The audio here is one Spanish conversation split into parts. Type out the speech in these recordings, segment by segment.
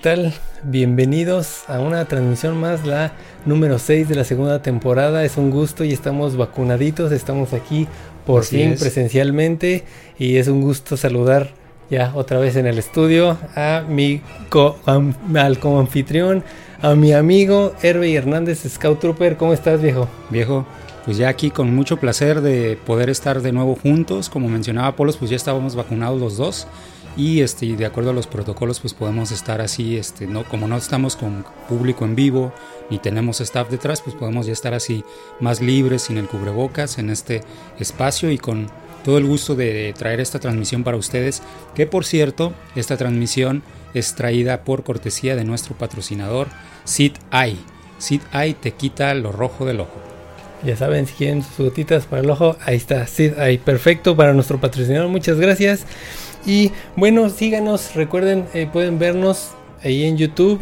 tal? Bienvenidos a una transmisión más, la número 6 de la segunda temporada. Es un gusto y estamos vacunaditos, estamos aquí por fin presencialmente y es un gusto saludar ya otra vez en el estudio a mi co al anfitrión, a mi amigo Hervey Hernández, Scout Trooper. ¿Cómo estás, viejo? Viejo, pues ya aquí con mucho placer de poder estar de nuevo juntos. Como mencionaba Polos, pues ya estábamos vacunados los dos y este de acuerdo a los protocolos pues podemos estar así este no como no estamos con público en vivo ni tenemos staff detrás pues podemos ya estar así más libres sin el cubrebocas en este espacio y con todo el gusto de traer esta transmisión para ustedes, que por cierto, esta transmisión es traída por cortesía de nuestro patrocinador, Sid Eye. Sid Eye te quita lo rojo del ojo. Ya saben, si quieren sus gotitas para el ojo, ahí está, Sid Eye. Perfecto para nuestro patrocinador, muchas gracias. Y bueno, síganos, recuerden, eh, pueden vernos ahí en YouTube.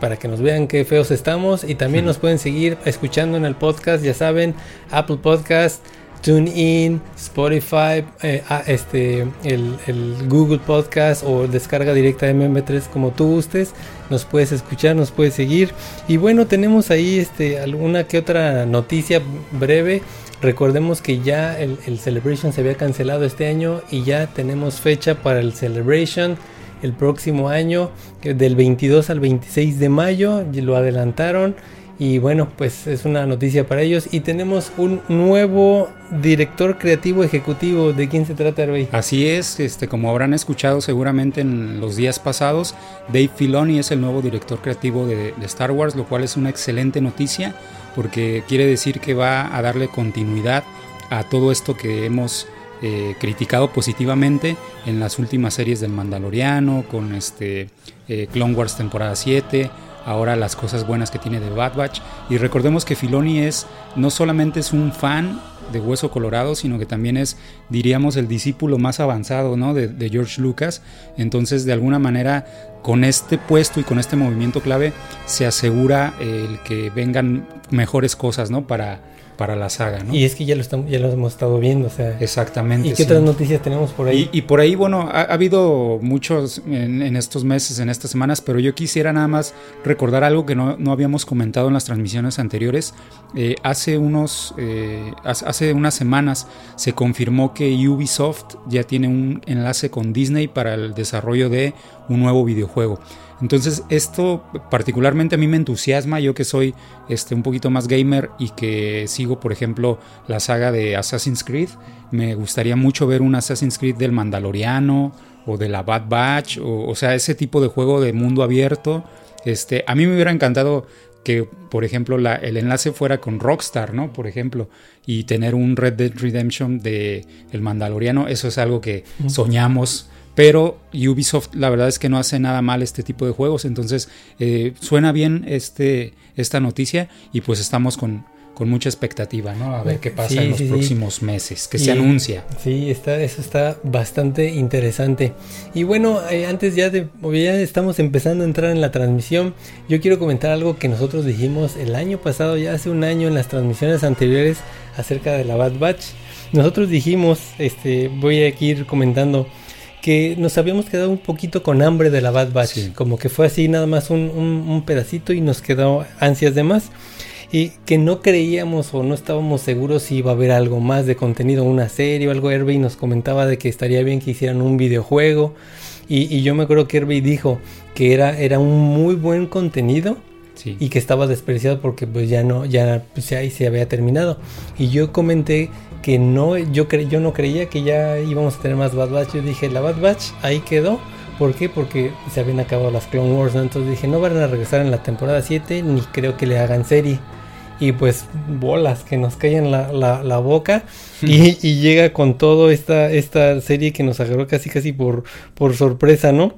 para que nos vean qué feos estamos y también nos pueden seguir escuchando en el podcast, ya saben, Apple Podcast, TuneIn, Spotify, eh, ah, este, el, Google Podcast o descarga directa de MP3 como tú gustes. Nos puedes escuchar, nos puedes seguir. Y bueno, tenemos ahí este, alguna que otra noticia breve. Recordemos que ya el, el Celebration se había cancelado este año y ya tenemos fecha para el Celebration el próximo año, del 22 al 26 de mayo. Lo adelantaron. Y bueno, pues es una noticia para ellos. Y tenemos un nuevo director creativo ejecutivo. ¿De quién se trata, Hervey? Así es, este, como habrán escuchado seguramente en los días pasados, Dave Filoni es el nuevo director creativo de, Star Wars, lo cual es una excelente noticia porque quiere decir que va a darle continuidad a todo esto que hemos eh, criticado positivamente en las últimas series del Mandaloriano, con este eh, Clone Wars temporada 7 ahora las cosas buenas que tiene de Bad Batch. Y recordemos que Filoni es no solamente es un fan de Hueso Colorado, sino que también es, diríamos, el discípulo más avanzado ¿no? de, George Lucas. Entonces, de alguna manera, con este puesto y con este movimiento clave, se asegura el que vengan mejores cosas ¿no? para, para la saga, ¿no? Y es que ya lo, estamos, ya lo hemos estado viendo, o sea. Exactamente. ¿Y qué otras noticias tenemos por ahí? Y, por ahí, bueno, ha, habido muchos en, estos meses, en estas semanas, pero yo quisiera nada más recordar algo que no, habíamos comentado en las transmisiones anteriores. Eh, hace, unos, eh, hace unas semanas se confirmó que Ubisoft ya tiene un enlace con Disney para el desarrollo de un nuevo videojuego. Entonces esto particularmente a mí me entusiasma, yo que soy este, un poquito más gamer y que sigo por ejemplo la saga de Assassin's Creed, me gustaría mucho ver un Assassin's Creed del Mandaloriano o de la Bad Batch, o, sea, ese tipo de juego de mundo abierto. Este, a mí me hubiera encantado que, por ejemplo, la, el enlace fuera con Rockstar, ¿no? Por ejemplo, y tener un Red Dead Redemption de El Mandaloriano, eso es algo que soñamos pero Ubisoft la verdad es que no hace nada mal este tipo de juegos, entonces eh, suena bien este, esta noticia y pues estamos con, con mucha expectativa, ¿no? A ver qué pasa en los próximos meses, que se anuncia. Sí, está, eso está bastante interesante. Y bueno, eh, antes ya de, ya estamos empezando a entrar en la transmisión, yo quiero comentar algo que nosotros dijimos el año pasado, ya hace un año en las transmisiones anteriores acerca de la Bad Batch. Nosotros dijimos, este, voy a ir comentando que nos habíamos quedado un poquito con hambre de la Bad Batch. Como que fue así nada más un, un, pedacito y nos quedó ansias de más. Y que no creíamos o no estábamos seguros si iba a haber algo más de contenido, una serie o algo. Herbie nos comentaba de que estaría bien que hicieran un videojuego. Y, y yo me acuerdo que Herbie dijo que era, era un muy buen contenido. y que estaba despreciado porque pues ya no ya pues ahí se había terminado y yo comenté que no, yo, cre yo no creía que ya íbamos a tener más Bad Batch. Yo dije, la Bad Batch ahí quedó. ¿Por qué? Porque se habían acabado las Clone Wars. Entonces dije, no van a regresar en la temporada 7, ni creo que le hagan serie. Y pues bolas que nos caen la, la, boca. y, y, llega con todo esta, esta serie que nos agarró casi casi por, por sorpresa, ¿no?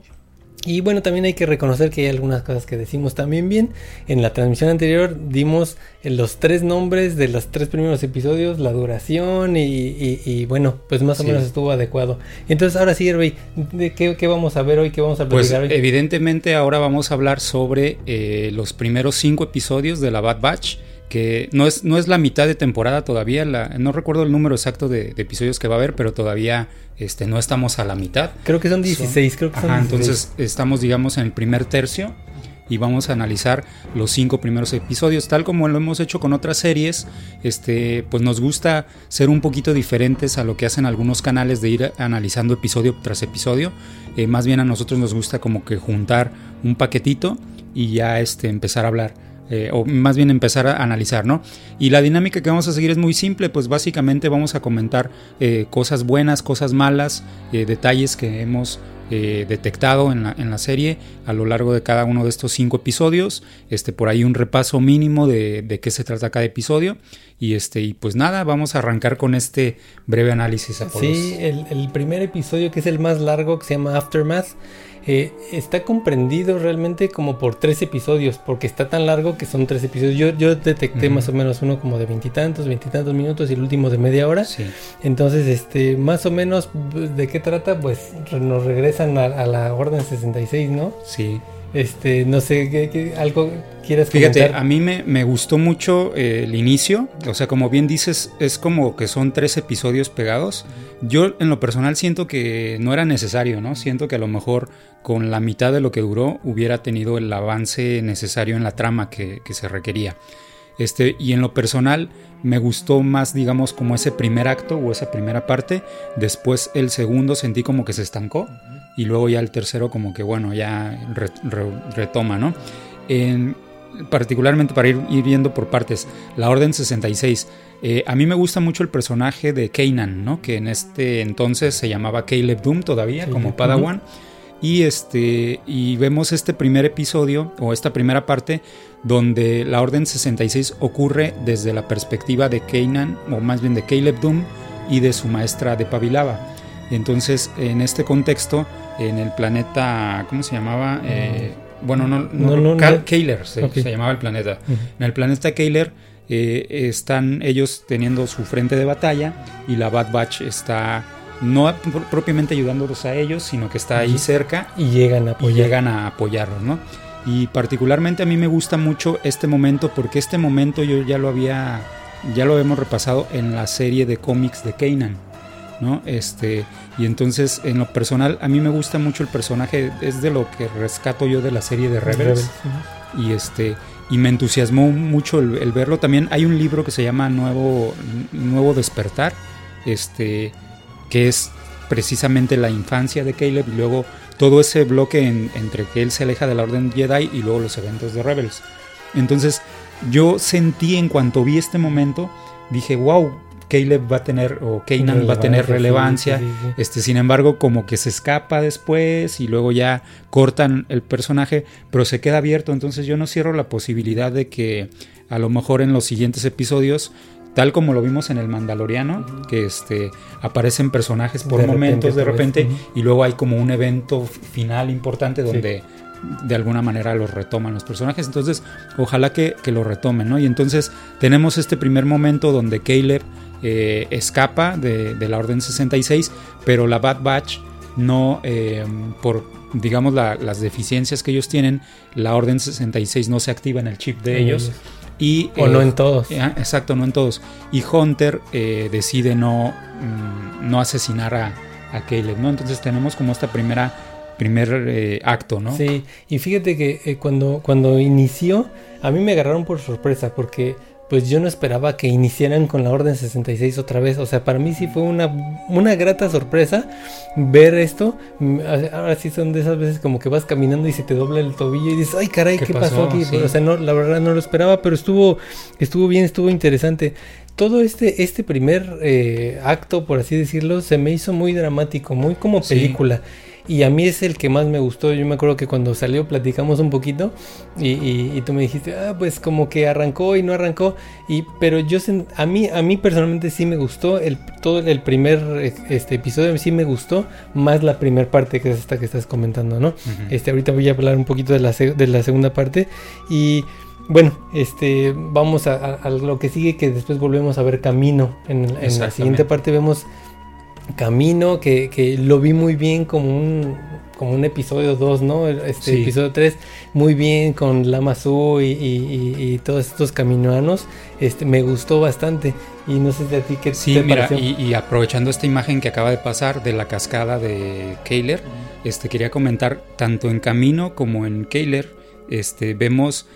Y bueno, también hay que reconocer que hay algunas cosas que decimos también bien. En la transmisión anterior dimos los tres nombres de los tres primeros episodios, la duración y, bueno, pues más o menos estuvo adecuado. Entonces ahora sí, Hervey, ¿de qué, vamos a ver hoy? ¿Qué vamos a pues, Evidentemente ahora vamos a hablar sobre eh, los primeros cinco episodios de la Bad Batch que no es, no es la mitad de temporada todavía, la, no recuerdo el número exacto de, episodios que va a haber, pero todavía este, no estamos a la mitad. Creo que son 16, creo que son entonces estamos digamos en el primer tercio y vamos a analizar los cinco primeros episodios, tal como lo hemos hecho con otras series. Este, pues nos gusta ser un poquito diferentes a lo que hacen algunos canales de ir analizando episodio tras episodio. Eh, más bien a nosotros nos gusta como que juntar un paquetito y ya este, empezar a hablar. Eh, o más bien empezar a analizar, ¿no? Y la dinámica que vamos a seguir es muy simple, pues básicamente vamos a comentar eh, cosas buenas, cosas malas, eh, detalles que hemos detectado en la, en la, serie a lo largo de cada uno de estos cinco episodios, este, por ahí un repaso mínimo de, de qué se trata cada episodio y este y pues nada, vamos a arrancar con este breve análisis. Sí, el, el primer episodio que es el más largo que se llama Aftermath eh, está comprendido realmente como por tres episodios, porque está tan largo que son tres episodios. Yo, yo detecté más o menos uno como de veintitantos, veintitantos minutos y el último de media hora. Entonces, este, más o menos, ¿de qué trata? Pues nos regresan a, a la Orden 66, ¿no? Sí. Este, no sé, ¿qué, algo quieres Fíjate, a mí me, me gustó mucho eh, el inicio, o sea, como bien dices, es como que son tres episodios pegados. Yo en lo personal siento que no era necesario, ¿no? Siento que a lo mejor con la mitad de lo que duró hubiera tenido el avance necesario en la trama que, que se requería. Este, y en lo personal me gustó más, digamos, como ese primer acto o esa primera parte. Después el segundo sentí como que se estancó y luego ya el tercero como que bueno, ya retoma, ¿no? En, particularmente para ir, viendo por partes, la Orden 66. Eh, a mí me gusta mucho el personaje de Kanan, ¿no? Que en este entonces se llamaba Caleb Doom todavía, como Padawan. Y, este, y vemos este primer episodio, o esta primera parte, donde la Orden 66 ocurre desde la perspectiva de Kanan, o más bien de Caleb Doom, y de su maestra de Pavilava. Entonces, en este contexto, en el planeta, ¿cómo se llamaba? Eh, bueno, no, no, Keiler se, llamaba el planeta. En el planeta Keiler eh, están ellos teniendo su frente de batalla y la Bad Batch está no propiamente ayudándolos a ellos, sino que está ahí cerca y llegan a, y llegan a apoyarlos, ¿no? Y particularmente a mí me gusta mucho este momento porque este momento yo ya lo había, ya lo hemos repasado en la serie de cómics de Kanan. ¿No? Este, y entonces, en lo personal, a mí me gusta mucho el personaje, es de lo que rescato yo de la serie de Rebels. Y este, y me entusiasmó mucho el, verlo. También hay un libro que se llama Nuevo, Nuevo Despertar, este, que es precisamente la infancia de Caleb y luego todo ese bloque entre que él se aleja de la Orden Jedi y luego los eventos de Rebels. Entonces, yo sentí en cuanto vi este momento, dije, wow, Caleb va a tener o Kanan va a tener relevancia. Este, sin embargo, como que se escapa después y luego ya cortan el personaje, pero se queda abierto. Entonces yo no cierro la posibilidad de que a lo mejor en los siguientes episodios tal como lo vimos en el Mandaloriano, que este, aparecen personajes por momentos de repente y luego hay como un evento final importante donde de alguna manera los retoman los personajes. Entonces, ojalá que, que, lo retomen, ¿no? Y entonces tenemos este primer momento donde Caleb eh, escapa de, la Orden 66, pero la Bad Batch no, eh, por digamos las deficiencias que ellos tienen, la Orden 66 no se activa en el chip de ellos. Y, o no eh, en todos. exacto, no en todos. Y Hunter decide no, mm, no asesinar a, a Caleb, ¿no? Entonces tenemos como esta primera primer acto, ¿no? Sí, y fíjate que cuando, cuando inició, a mí me agarraron por sorpresa, porque pues yo no esperaba que iniciaran con la Orden 66 otra vez. O sea, para mí sí fue una, una grata sorpresa ver esto. Mm, ahora sí son de esas veces como que vas caminando y se te dobla el tobillo y dices, ay caray, ¿qué, pasó? aquí? O sea, no, la verdad no lo esperaba, pero estuvo, estuvo bien, estuvo interesante. Todo este, este primer eh, acto, por así decirlo, se me hizo muy dramático, muy como película y a mí es el que más me gustó. Yo me acuerdo que cuando salió platicamos un poquito y, tú me dijiste, ah, pues como que arrancó y no arrancó. Y, pero yo, a mí, a mí personalmente sí me gustó, el, todo el primer este, episodio sí me gustó, más la primera parte que es esta que estás comentando, ¿no? este, ahorita voy a hablar un poquito de la, de la segunda parte y... Bueno, este, vamos a, lo que sigue, que después volvemos a ver camino. En, en la siguiente parte vemos Camino, que, que lo vi muy bien como un, como un episodio 2, ¿no? Este Sí. episodio 3, muy bien con Lama Su y, y- y- y todos estos caminoanos. Este, me gustó bastante. Y no sé si a ti qué Sí, te mira, pareció. y, aprovechando esta imagen que acaba de pasar de la cascada de Keiler, este, quería comentar, tanto en Camino como en Keiler, este, vemos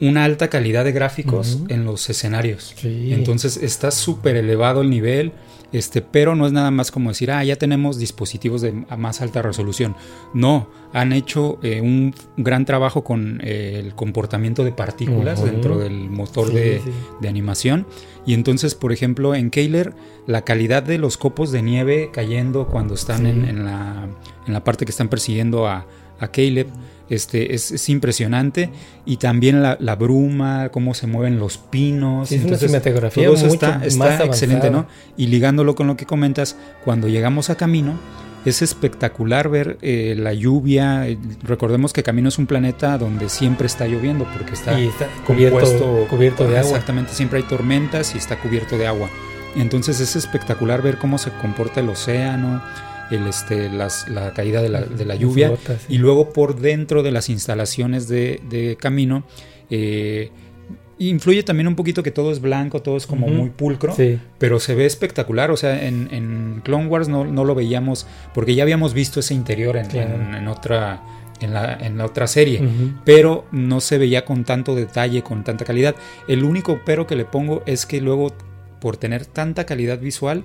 una alta calidad de gráficos en los escenarios. Sí. Entonces está súper elevado el nivel, este, pero no es nada más como decir, ah, ya tenemos dispositivos de a más alta resolución. No, han hecho eh, un gran trabajo con eh, el comportamiento de partículas dentro del motor Sí, de, sí. de animación. Y entonces, por ejemplo, en Keiler, la calidad de los copos de nieve cayendo cuando están Sí. en, en la, en la parte que están persiguiendo a, a Caleb. Este, es, es impresionante y también la, la bruma, cómo se mueven los pinos. Sí, es una cinematografía todo eso mucho está, más está excelente, ¿no? Y ligándolo con lo que comentas, cuando llegamos a Camino, es espectacular ver eh, la lluvia. Recordemos que Camino es un planeta donde siempre está lloviendo porque está está cubierto, cubierto de agua. Exactamente, siempre hay tormentas y está cubierto de agua. Entonces es espectacular ver cómo se comporta el océano, el, este, las- la caída de la, de la lluvia. sí. Y luego por dentro de las instalaciones de, de camino, eh, influye también un poquito que todo es blanco, todo es como muy pulcro, Sí. pero se ve espectacular. O sea, en, en Clone Wars no, no lo veíamos, porque ya habíamos visto ese interior en, Claro. en- en otra, en, la, en la otra serie pero no se veía con tanto detalle, con tanta calidad. El único pero que le pongo es que luego, por tener tanta calidad visual,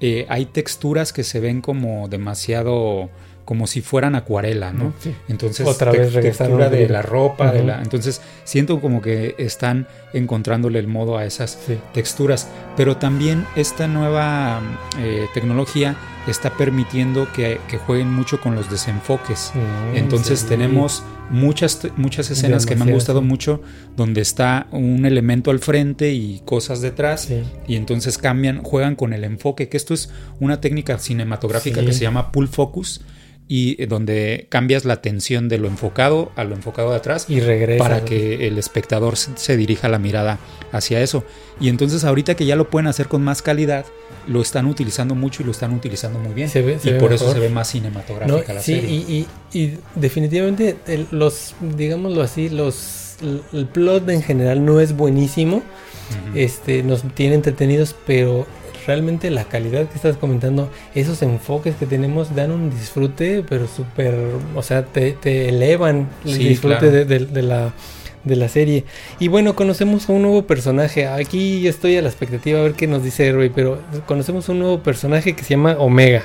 eh, hay texturas que se ven como demasiado, como si fueran acuarela, ¿no? Sí. Entonces, Otra vez textura de la ropa, de la, entonces siento como que están encontrándole el modo a esas Sí. texturas, pero también esta nueva eh, tecnología está permitiendo que, que jueguen mucho con los desenfoques. Mm, Entonces sí. tenemos muchas, muchas escenas que me han gustado mucho donde está un elemento al frente y cosas detrás Sí. y entonces cambian, juegan con el enfoque, que esto es una técnica cinematográfica Sí. que se llama pull focus y eh, donde cambias la tensión de lo enfocado a lo enfocado de atrás Y regresa. para que el espectador se, dirija la mirada hacia eso. Y entonces ahorita que ya lo pueden hacer con más calidad, lo están utilizando mucho y lo están utilizando muy bien. Se ve- se y ve por eso se ve más No, cinematográfica la sí, serie. y, y- y definitivamente el- los, digámoslo así, los el, plot en general no es buenísimo. Este, nos tiene entretenidos, pero realmente la calidad que estás comentando, esos enfoques que tenemos dan un disfrute, pero súper, o sea, te, te elevan el Sí, disfrute claro. de, de- de la de la serie. Y bueno, conocemos a un nuevo personaje. Aquí estoy a la expectativa a ver qué nos dice Hervey, pero conocemos un nuevo personaje que se llama Omega,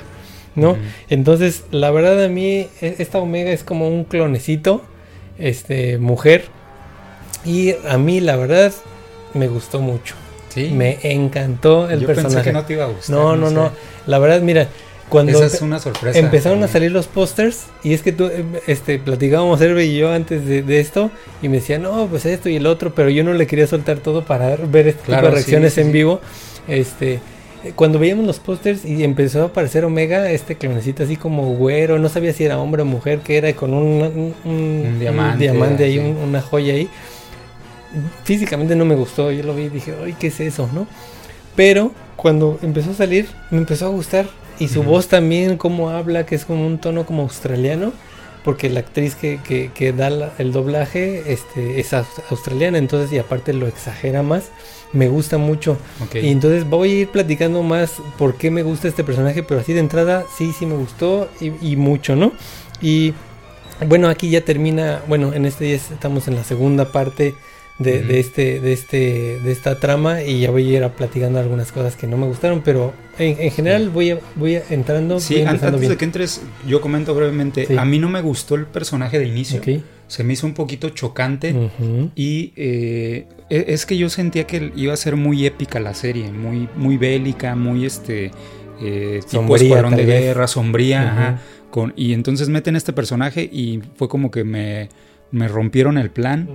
¿no? Entonces, la verdad a mí e- esta Omega es como un clonecito, este, mujer. Y a mí la verdad me gustó mucho. Sí. Me encantó el Yo personaje. pensé que no te iba a gustar. no, no, sé. no. La verdad, mira, cuando Esa empe- es una sorpresa. empezaron a salir los pósters y es que tú, eh, este, platicábamos Herve y yo antes de, de esto y me decía, no, pues esto y el otro, pero yo no le quería soltar todo para ver este Claro, tipo de sí, reacciones sí, en vivo. Este, cuando veíamos los pósters y empezó a aparecer Omega, este clonecito así como güero, no sabía si era hombre o mujer, que era con un, un, un- un diamante, diamante ahí, un- una joya ahí. Físicamente no me gustó, yo lo vi y dije, ay, ¿qué es eso, no? Pero cuando empezó a salir, me empezó a gustar. Y su Ujú. voz también, como habla, que es como un tono como australiano. Porque la actriz que, que, que da la- el doblaje este, es aus- australiana. Entonces, y aparte lo exagera más. Me gusta mucho. Ok. Y entonces voy a ir platicando más por qué me gusta este personaje. Pero así de entrada, sí, sí me gustó. Y, y mucho, ¿no? Y bueno, aquí ya termina. Bueno, en este día estamos en la segunda parte de, de este, de este, de esta trama y ya voy a ir platicando algunas cosas que no me gustaron, pero en, en general voy a, voy a entrando, Sí, voy antes bien. de que entres, yo comento brevemente. Sí. A mí no me gustó el personaje de inicio. Se me hizo un poquito chocante. Y eh, e- es que yo sentía que iba a ser muy épica la serie, muy, muy bélica, muy este eh, tipo escuadrón de guerra, sombría, ajá, con, y entonces meten este personaje y fue como que me, me rompieron el plan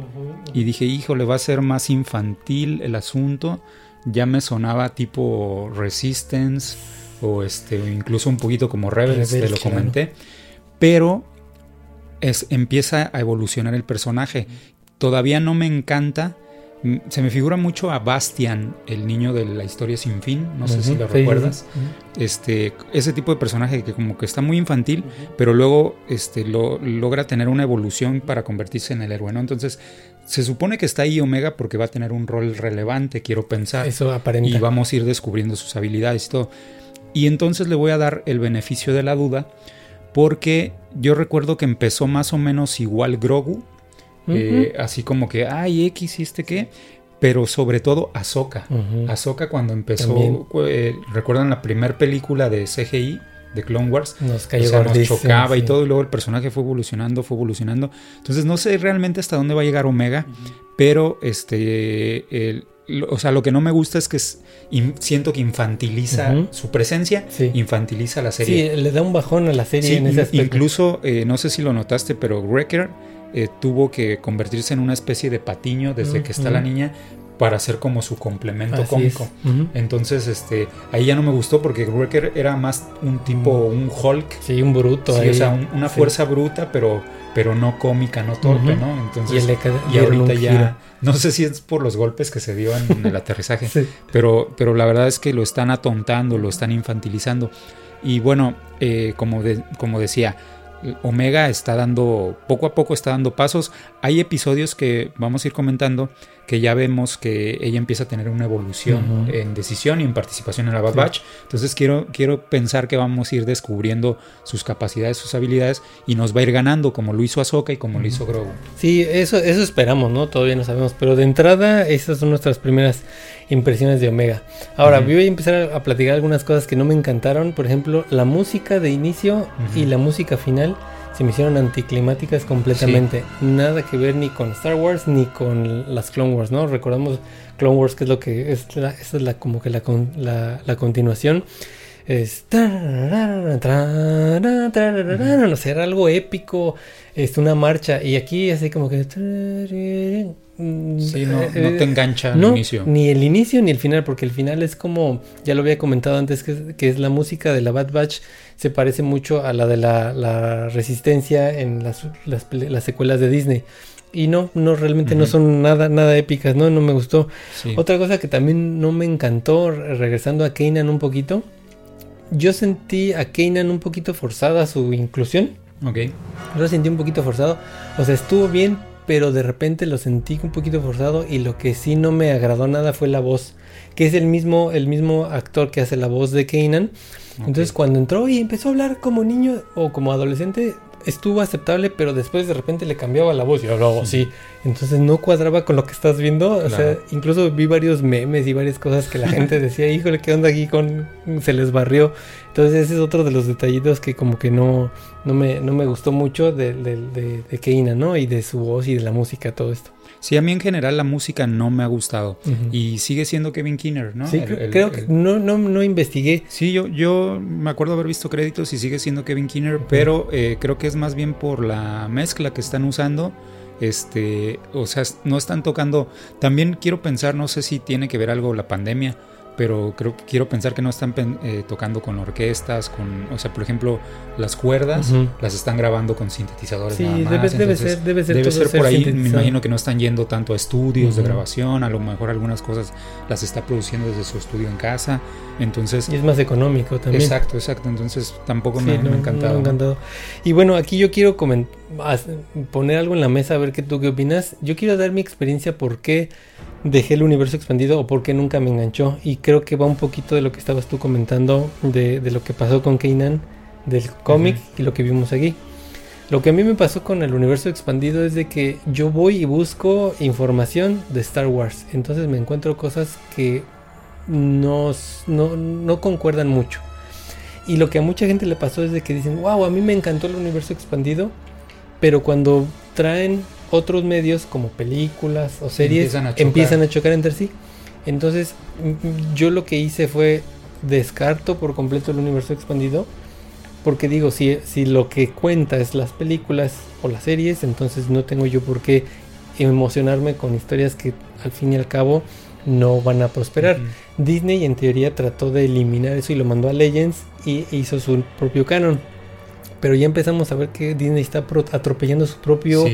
y dije, híjole, va a ser más infantil el asunto. Ya me sonaba tipo Resistance o este, incluso un poquito como Rebels, te lo claro. comenté. Pero es, empieza a evolucionar el personaje. Todavía no me encanta se me figura mucho a Bastian, el niño de la historia sin fin, no sé si lo recuerdas. Este, ese tipo de personaje que como que está muy infantil, pero luego este, lo, logra tener una evolución para convertirse en el héroe, ¿no? Entonces, se supone que está ahí Omega porque va a tener un rol relevante, quiero pensar. Eso aparenta. Y vamos a ir descubriendo sus habilidades y todo. Y entonces le voy a dar el beneficio de la duda porque yo recuerdo que empezó más o menos igual Grogu, eh, así como que, ay, X y este qué, pero sobre todo Ahsoka. Ahsoka cuando empezó, eh, recuerdan la primera película de CGI de Clone Wars, nos, chocaba y todo, y luego el personaje fue evolucionando, fue evolucionando. Entonces no sé realmente hasta dónde va a llegar Omega, pero este, el, o sea, lo que no me gusta es que siento que infantiliza su presencia, infantiliza la serie. Sí, le da un bajón a la serie en ese aspecto. Incluso, eh, no sé si lo notaste, pero Wrecker eh, tuvo que convertirse en una especie de patiño desde que está la niña para hacer como su complemento cómico. Entonces, este, ahí ya no me gustó porque Wrecker era más un tipo, un Hulk. Sí, un bruto. Sí, o sea, una fuerza bruta, pero, pero no cómica, no torpe, ¿no? Entonces, y, ahorita ya, no sé si es por los golpes que se dio en el aterrizaje, pero, pero la verdad es que lo están atontando, lo están infantilizando. Y bueno, eh, como, de, como decía, Omega está dando, poco a poco está dando pasos. Hay episodios que vamos a ir comentando que ya vemos que ella empieza a tener una evolución en decisión y en participación en la Bad Batch. Entonces quiero, quiero pensar que vamos a ir descubriendo sus capacidades, sus habilidades y nos va a ir ganando como lo hizo Ahsoka y como lo hizo Grogu. Sí, eso, eso esperamos, ¿no? Todavía no sabemos, pero de entrada esas son nuestras primeras impresiones de Omega. Ahora, voy a empezar a platicar algunas cosas que no me encantaron, por ejemplo, la música de inicio y la música final se me hicieron anticlimáticas completamente. Nada que ver ni con Star Wars ni con las Clone Wars, ¿no? Recordamos Clone Wars que es lo que es la, esa es la como que la, la, la continuación. Es, no sé, era algo épico, es una marcha y aquí así como que Mm, sí, no, eh, te engancha al inicio. Ni el inicio ni el final, porque el final es como, ya lo había comentado antes, que, es la música de la Bad Batch, se parece mucho a la de la, resistencia en las, las, secuelas de Disney. Y no, no realmente no son nada, nada épicas, ¿no? No me gustó. Otra cosa que también no me encantó, regresando a Kanan un poquito, yo sentí a Kanan un poquito forzada su inclusión. Ok. Yo lo sentí un poquito forzado. O sea, estuvo bien, pero de repente lo sentí un poquito forzado y lo que sí no me agradó nada fue la voz, que es el mismo, el mismo actor que hace la voz de Kanan. Entonces cuando entró y empezó a hablar como niño o como adolescente, estuvo aceptable, pero después de repente le cambiaba la voz y hablaba así. Entonces no cuadraba con lo que estás viendo. O sea, incluso vi varios memes y varias cosas que la gente decía, híjole, ¿qué onda aquí con... se les barrió? Entonces ese es otro de los detallitos que como que no, no, me, no me gustó mucho de, de, de, Keina, ¿no? Y de su voz y de la música, todo esto. Sí, a mí en general la música no me ha gustado. Y sigue siendo Kevin Kinner, ¿no? Sí, creo que no, no, no investigué. Sí, yo, yo me acuerdo haber visto créditos y sigue siendo Kevin Kinner, pero eh, creo que es más bien por la mezcla que están usando. Este, o sea, no están tocando. También quiero pensar, no sé si tiene que ver algo la pandemia pero creo que quiero pensar que no están eh, tocando con orquestas, con, o sea, por ejemplo, las cuerdas las están grabando con sintetizadores. Sí, debe, ser, debe ser, debe ser por ahí. Me imagino que no están yendo tanto a estudios de grabación, a lo mejor algunas cosas las está produciendo desde su estudio en casa. Entonces, y es más económico también. Exacto, exacto. Entonces tampoco me, ha encantado. me, ha encantado. Y bueno, aquí yo quiero poner algo en la mesa a ver qué tú qué opinas. Yo quiero dar mi experiencia por qué dejé el universo expandido o porque nunca me enganchó. Y creo que va un poquito de lo que estabas tú comentando, de, lo que pasó con Kanan, del cómic y lo que vimos aquí. Lo que a mí me pasó con el universo expandido es de que yo voy y busco información de Star Wars. Entonces me encuentro cosas que no, no, no concuerdan mucho. Y lo que a mucha gente le pasó es de que dicen, wow, a mí me encantó el universo expandido, pero cuando traen otros medios como películas o series empiezan a, chocar entre sí. Entonces yo lo que hice fue descarto por completo el universo expandido. Porque digo, si, si lo que cuenta es las películas o las series, entonces no tengo yo por qué emocionarme con historias que al fin y al cabo no van a prosperar. Disney en teoría trató de eliminar eso y lo mandó a Legends y hizo su propio canon. Pero ya empezamos a ver que Disney está atropellando su propio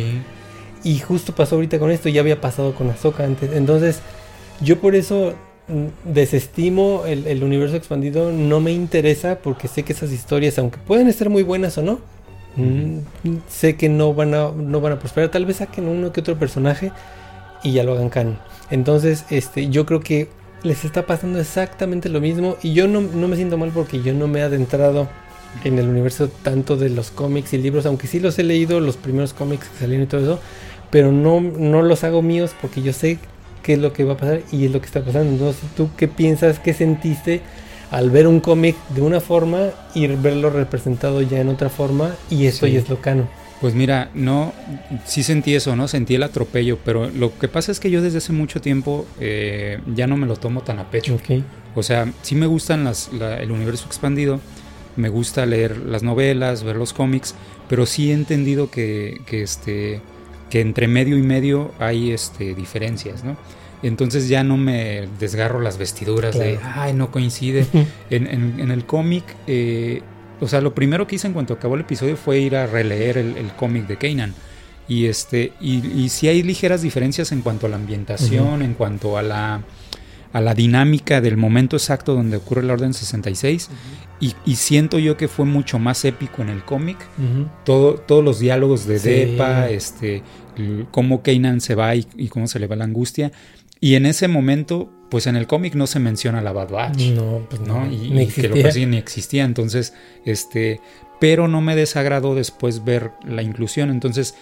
Y justo pasó ahorita con esto, ya había pasado con Ahsoka antes. Entonces, yo por eso mm, desestimo el, universo expandido, no me interesa porque sé que esas historias, aunque pueden estar muy buenas o no, mm, sé que no van, a, no van a prosperar. Tal vez saquen uno que otro personaje y ya lo hagan canon. Entonces, este, yo creo que les está pasando exactamente lo mismo y yo no, no me siento mal porque yo no me he adentrado en el universo tanto de los cómics y libros, aunque sí los he leído, los primeros cómics que salieron y todo eso, pero no, no los hago míos porque yo sé qué es lo que va a pasar y es lo que está pasando. Entonces, ¿tú qué piensas, qué sentiste al ver un cómic de una forma y verlo representado ya en otra forma y eso ya es lo cano? Pues mira, no, sí sentí eso, ¿no? Sentí el atropello, pero lo que pasa es que yo desde hace mucho tiempo eh, ya no me lo tomo tan a pecho. O sea, sí me gustan las, el universo expandido, me gusta leer las novelas, ver los cómics, pero sí he entendido que, que, este, que entre medio y medio hay este, diferencias, ¿no? Entonces ya no me desgarro las vestiduras de, ay, no coincide. en, en, el cómic, eh, o sea, lo primero que hice en cuanto acabó el episodio fue ir a releer el, cómic de Kanan. Y, este, y, y sí hay ligeras diferencias en cuanto a la ambientación, en cuanto a la a la dinámica del momento exacto donde ocurre la Orden 66 y, siento yo que fue mucho más épico en el cómic. Todo, todos los diálogos de Depa, este, cómo Kanan se va y, cómo se le va la angustia. Y en ese momento, pues en el cómic no se menciona la Bad Batch. No, pues no. Y, ni que lo que ni existía. Entonces, este, pero no me desagradó después ver la inclusión. Entonces,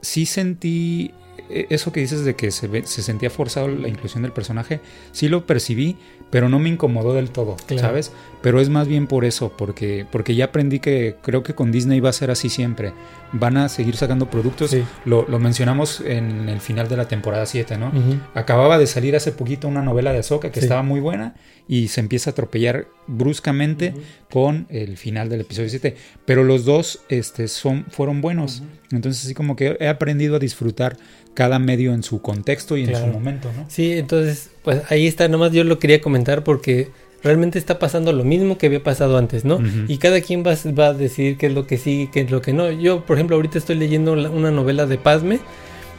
sí sentí eso que dices de que se, se, sentía forzado la inclusión del personaje, sí lo percibí, pero no me incomodó del todo, ¿sabes? Pero es más bien por eso, porque, porque ya aprendí que creo que con Disney va a ser así siempre. Van a seguir sacando productos. Lo, mencionamos en el final de la temporada 7, ¿no? Acababa de salir hace poquito una novela de Ahsoka que estaba muy buena y se empieza a atropellar bruscamente con el final del episodio 7. Pero los dos este, son, fueron buenos. Entonces, así como que he aprendido a disfrutar cada medio en su contexto y en su momento, ¿no? Sí, entonces, pues ahí está, nomás yo lo quería comentar porque realmente está pasando lo mismo que había pasado antes, ¿no? Y cada quien va, va, a decidir qué es lo que sí, qué es lo que no. Yo, por ejemplo, ahorita estoy leyendo una novela de Padme,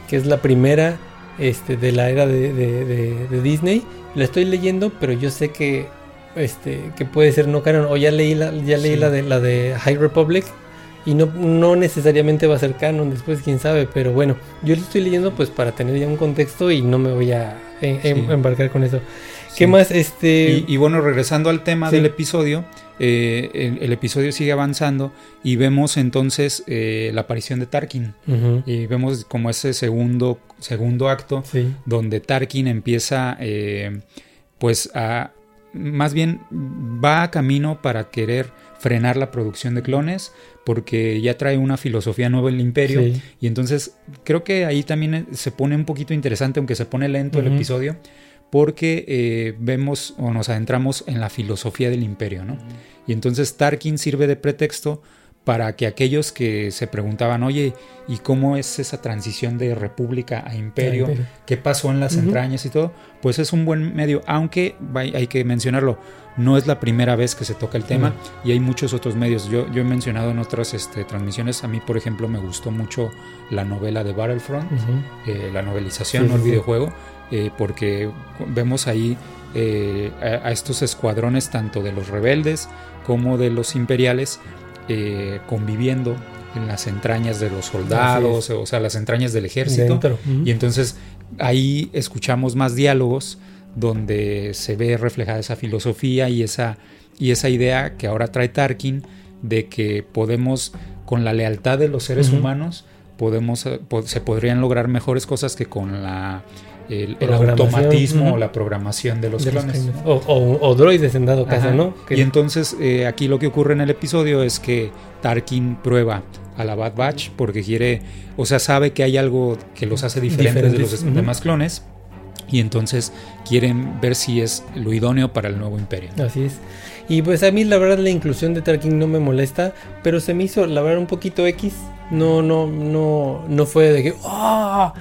que es la primera este, de la era de, de, Disney. La estoy leyendo, pero yo sé que este que puede ser no canon o ya leí la ya leí la de la de High Republic y no, no necesariamente va a ser canon después, quién sabe, pero bueno, yo lo estoy leyendo pues para tener ya un contexto y no me voy a embarcar con eso. ¿Qué más? Este... Y, bueno, regresando al tema del episodio, eh, el, episodio sigue avanzando y vemos entonces eh, la aparición de Tarkin. Y vemos como ese segundo, segundo acto donde Tarkin empieza eh, pues a... Más bien va a camino para querer frenar la producción de clones, porque ya trae una filosofía nueva el imperio. Y entonces creo que ahí también se pone un poquito interesante, aunque se pone lento el episodio, porque eh, vemos o nos adentramos en la filosofía del imperio, ¿no? Y entonces Tarkin sirve de pretexto para que aquellos que se preguntaban, oye, ¿y cómo es esa transición de república a imperio? ¿Qué pasó en las entrañas y todo? Pues es un buen medio, aunque hay que mencionarlo, no es la primera vez que se toca el tema y hay muchos otros medios. Yo, yo he mencionado en otras este, transmisiones, a mí por ejemplo me gustó mucho la novela de Battlefront, eh, la novelización, no el videojuego, eh, porque vemos ahí eh, a, estos escuadrones tanto de los rebeldes como de los imperiales conviviendo en las entrañas de los soldados, o sea, las entrañas del ejército. Y entonces ahí escuchamos más diálogos donde se ve reflejada esa filosofía y esa, y esa idea que ahora trae Tarkin de que podemos, con la lealtad de los seres humanos, podemos, eh, se podrían lograr mejores cosas que con la el, automatismo o la programación de los clones. o, droides en dado caso, ¿no? Y entonces eh, aquí lo que ocurre en el episodio es que Tarkin prueba a la Bad Batch porque quiere, o sea, sabe que hay algo que los hace diferentes, de los demás clones y entonces quieren ver si es lo idóneo para el nuevo imperio. Así es. Y pues a mí la verdad la inclusión de Tarkin no me molesta, pero se me hizo la verdad un poquito X. No, no, no, no fue de que, ¡ah!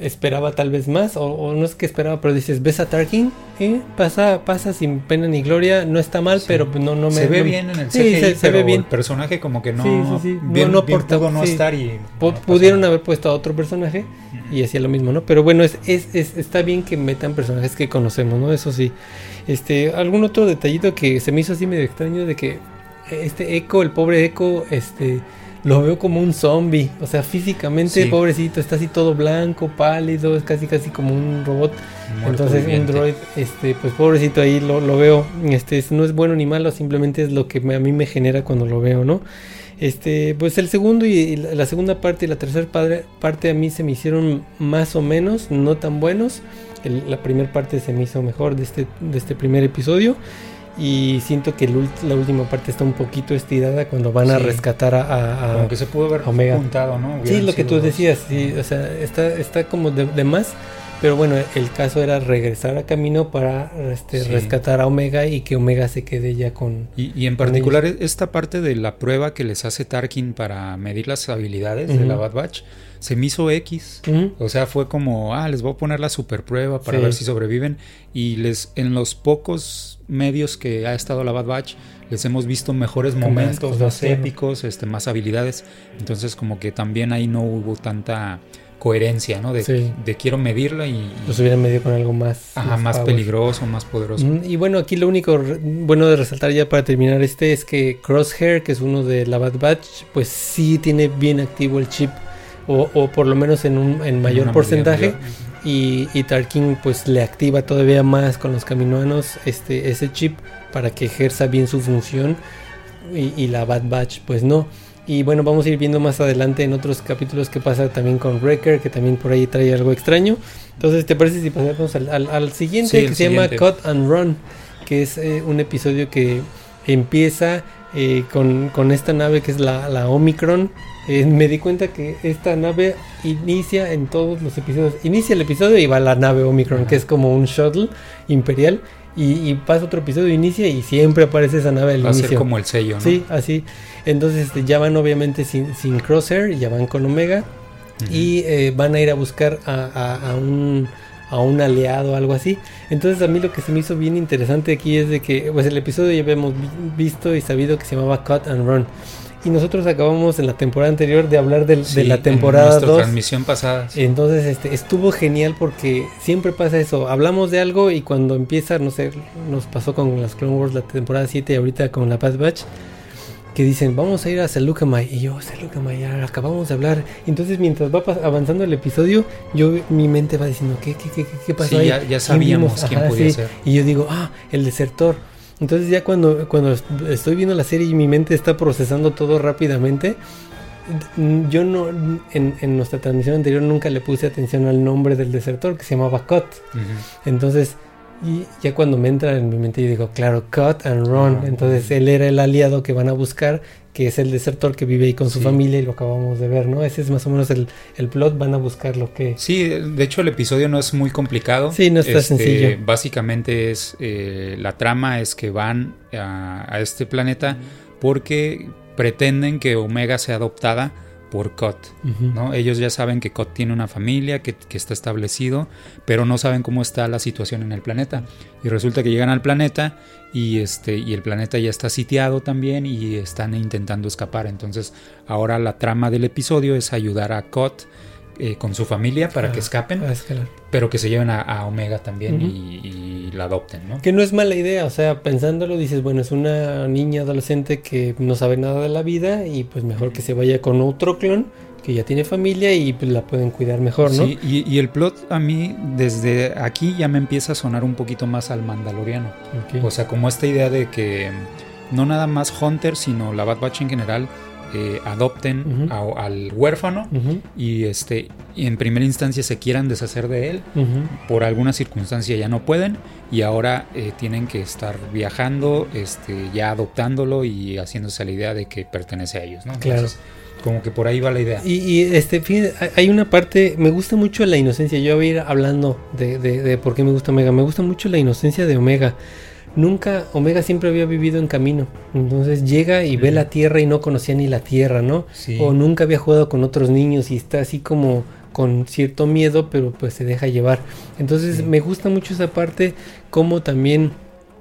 Esperaba tal vez más, o, no es que esperaba, pero dices, ves a Tarkin, ¿eh? pasa, pasa sin pena ni gloria, no está mal, pero no, no me... Se ve bien en el CGI, se, ve bien. el personaje como que no... Bien, no, no, no estar y... pudieron haber puesto a otro personaje y hacía lo mismo, ¿no? Pero bueno, es, es, está bien que metan personajes que conocemos, ¿no? Eso sí. Este, algún otro detallito que se me hizo así medio extraño de que este Echo, el pobre Echo, este lo veo como un zombie. O sea, físicamente, pobrecito, está así todo blanco, pálido, es casi casi como un robot. Entonces, un droid, este, pues pobrecito ahí lo, lo, veo. Este, no es bueno ni malo, simplemente es lo que a mí me genera cuando lo veo, ¿no? Este, pues el segundo y, la segunda parte y la tercera parte a mí se me hicieron más o menos, no tan buenos. la primera parte se me hizo mejor de este, de este primer episodio y siento que la última parte está un poquito estirada cuando van a rescatar a, como que se pudo haber Omega. juntado, ¿no? sí, lo que tú decías, sí, o sea, está, está como de, más, pero bueno, el caso era regresar a camino para este, rescatar a Omega y que Omega se quede ya con... Y, en particular esta parte de la prueba que les hace Tarkin para medir las habilidades de la Bad Batch, se me hizo X. O sea, fue como, ah, les voy a poner la super prueba para ver si sobreviven. Y les, en los pocos medios que ha estado la Bad Batch, les hemos visto mejores momentos, más épicos, este, más habilidades. Entonces, como que también ahí no hubo tanta coherencia, ¿no? De, de quiero medirla y... Los hubieran medido con algo más... Ajá, más, peligroso, más poderoso. Y bueno, aquí lo único bueno de resaltar ya para terminar este es que Crosshair, que es uno de la Bad Batch, pues sí tiene bien activo el chip o, por lo menos en un en mayor porcentaje. Y, y, Tarkin pues le activa todavía más con los caminoanos este, ese chip para que ejerza bien su función y, la Bad Batch pues no. Y bueno, vamos a ir viendo más adelante en otros capítulos que pasa también con Wrecker, que también por ahí trae algo extraño. Entonces, ¿te parece si pasamos al, siguiente que se llama Cut and Run? Que es eh, un episodio que empieza eh, con, con, esta nave que es la, la Omicron eh, me di cuenta que esta nave inicia en todos los episodios. Inicia el episodio y va la nave Omicron, que es como un shuttle imperial. Y, pasa otro episodio, inicia y siempre aparece esa nave al va inicio. A ser como el sello, ¿no? Sí, así. Entonces este, ya van obviamente sin, sin Crosshair, ya van con Omega. Y eh, van a ir a buscar a, un a un aliado o algo así. Entonces a mí lo que se me hizo bien interesante aquí es de que pues el episodio ya habíamos visto y sabido que se llamaba Cut and Run y nosotros acabamos en la temporada anterior de hablar de la temporada 2. transmisión pasada. Entonces este, estuvo genial porque siempre pasa eso. Hablamos de algo y cuando empieza, no sé, nos pasó con las Clone Wars la temporada 7 y ahorita con la Bad Batch, que dicen, vamos a ir a Seleucamay. Y yo, Seleucamay, ya acabamos de hablar. Entonces mientras va avanzando el episodio, yo mi mente va diciendo, ¿qué, qué, qué, qué pasó ahí? Ya, ya sabíamos quién, podía ser. Y yo digo, ah, el desertor entonces ya cuando, cuando estoy viendo la serie y mi mente está procesando todo rápidamente, yo no, en, nuestra transmisión anterior nunca le puse atención al nombre del desertor que se llamaba Cut. Entonces, y ya cuando me entra en mi mente, yo digo, claro, Cut and Run. Ah, Entonces, él era el aliado que van a buscar que es el desertor que vive ahí con su familia y lo acabamos de ver, ¿no? Ese es más o menos el, plot, van a buscar lo que... Sí, de hecho el episodio no es muy complicado. Sí, no está este, sencillo. Básicamente es, eh, la trama es que van a, este planeta porque pretenden que Omega sea adoptada por Cot, ¿no? Ellos ya saben que Cot tiene una familia, que, que, está establecido, pero no saben cómo está la situación en el planeta. Y resulta que llegan al planeta y este y el planeta ya está sitiado también y están intentando escapar. Entonces ahora la trama del episodio es ayudar a Cot eh, con su familia para que escapen, pero que se lleven a, Omega también y, la adopten, ¿no? Que no es mala idea, o sea, pensándolo dices, bueno, es una niña adolescente que no sabe nada de la vida y pues mejor que se vaya con otro clon que ya tiene familia y pues, la pueden cuidar mejor, ¿no? Sí, y, el plot a mí desde aquí ya me empieza a sonar un poquito más al mandaloriano. O sea, como esta idea de que no nada más Hunter, sino la Bad Batch en general eh, adopten al huérfano y este en primera instancia se quieran deshacer de él por alguna circunstancia ya no pueden y ahora eh, tienen que estar viajando este ya adoptándolo y haciéndose la idea de que pertenece a ellos ¿no? claro como que por ahí va la idea. Y, este, hay una parte, me gusta mucho la inocencia. Yo voy a ir hablando de, de, por qué me gusta Omega. Me gusta mucho la inocencia de Omega. Nunca, Omega siempre había vivido en camino. Entonces llega y ve la tierra y no conocía ni la tierra, ¿no? O nunca había jugado con otros niños y está así como con cierto miedo, pero pues se deja llevar. Entonces me gusta mucho esa parte, como también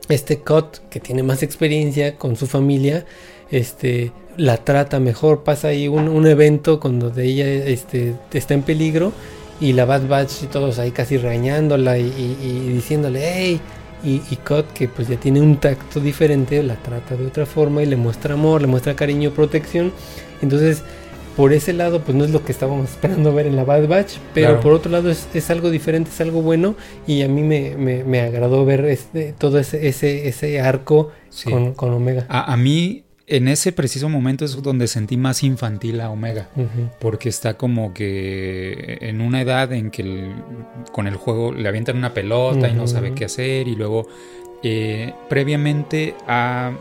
este Cut, que tiene más experiencia con su familia, este la trata mejor, pasa ahí un, evento cuando de ella este, está en peligro y la Bad Batch y todos ahí casi regañándola y, diciéndole, hey, y, y que pues ya tiene un tacto diferente, la trata de otra forma y le muestra amor, le muestra cariño, protección. Entonces, por ese lado, pues no es lo que estábamos esperando ver en la Bad Batch, pero por otro lado es, algo diferente, es algo bueno y a mí me, agradó ver este, todo ese, ese, ese arco con, Omega. A, a mí en ese preciso momento es donde sentí más infantil a Omega, porque está como que en una edad en que con el juego le avientan una pelota y no sabe qué hacer y luego eh, previamente ha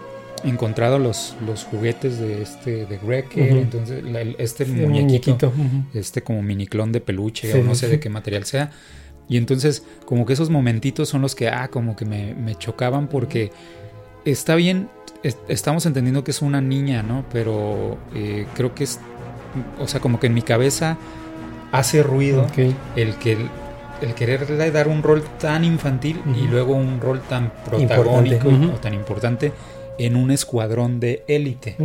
encontrado los, los juguetes de este de Wrecker, entonces este muñequito, este como miniclón de peluche o no sé de qué material sea. Y entonces como que esos momentitos son los que ah como que me, me chocaban porque está bien estamos entendiendo que es una niña, ¿no? Pero eh, creo que es, o sea, como que en mi cabeza hace ruido el que el, quererle dar un rol tan infantil y luego un rol tan protagónico o tan importante en un escuadrón de élite,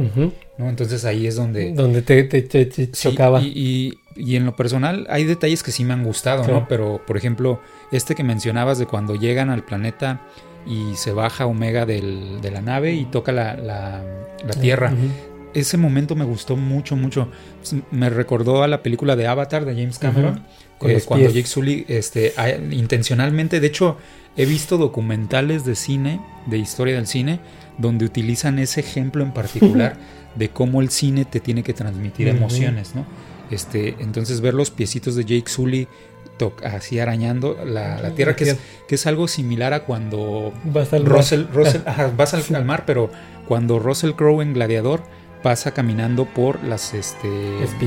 ¿no? Entonces ahí es donde... Donde te, te, chocaba. Y, y, en lo personal hay detalles que sí me han gustado, ¿no? Pero, por ejemplo, este que mencionabas de cuando llegan al planeta y se baja Omega del, de la nave y toca la, la, Tierra. Ese momento me gustó mucho, mucho. Me recordó a la película de Avatar de James Cameron, eh, cuando Jake Sully este, intencionalmente, de hecho, he visto documentales de cine, de historia del cine, donde utilizan ese ejemplo en particular de cómo el cine te tiene que transmitir emociones, ¿no? Este, entonces ver los piecitos de Jake Sully así arañando la, tierra, que es, que es algo similar a cuando vas al Russell, vas al, mar, pero cuando Russell Crowe en Gladiador pasa caminando por las este,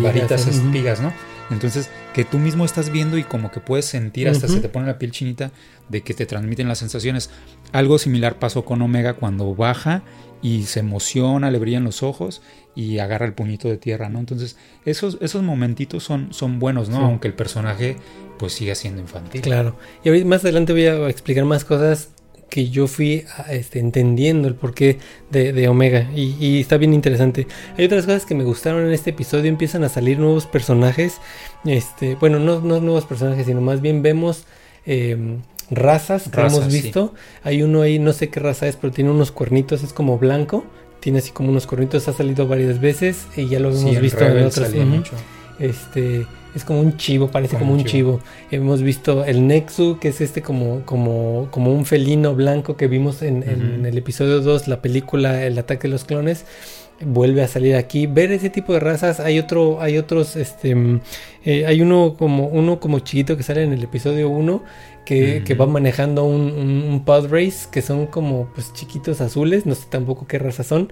varitas espigas, ¿no? Entonces, que tú mismo estás viendo y como que puedes sentir, hasta se te pone la piel chinita, de que te transmiten las sensaciones. Algo similar pasó con Omega cuando baja y se emociona, le brillan los ojos y agarra el puñito de tierra, ¿no? Entonces, esos, esos momentitos son, son buenos, ¿no? Aunque el personaje pues siga siendo infantil. Claro. Y ahorita más adelante voy a explicar más cosas que yo fui este, entendiendo el porqué de, de Omega y, está bien interesante. Hay otras cosas que me gustaron en este episodio, empiezan a salir nuevos personajes, este, bueno, no, no nuevos personajes, sino más bien vemos em, razas que hemos visto. Hay uno ahí, no sé qué raza es, pero tiene unos cuernitos, es como blanco, tiene así como unos cuernitos, ha salido varias veces y ya lo hemos visto en otras. Este es como un chivo, parece como, un chivo. Hemos visto el Nexu, que es este como, como, como un felino blanco que vimos en, el episodio 2, la película El ataque de los clones. Vuelve a salir aquí. Ver ese tipo de razas. Hay otro, hay otros, este, mm, eh, hay uno como, uno como chiquito que sale en el episodio 1 que, va manejando un, un, pod race que son como pues chiquitos azules. No sé tampoco qué raza son.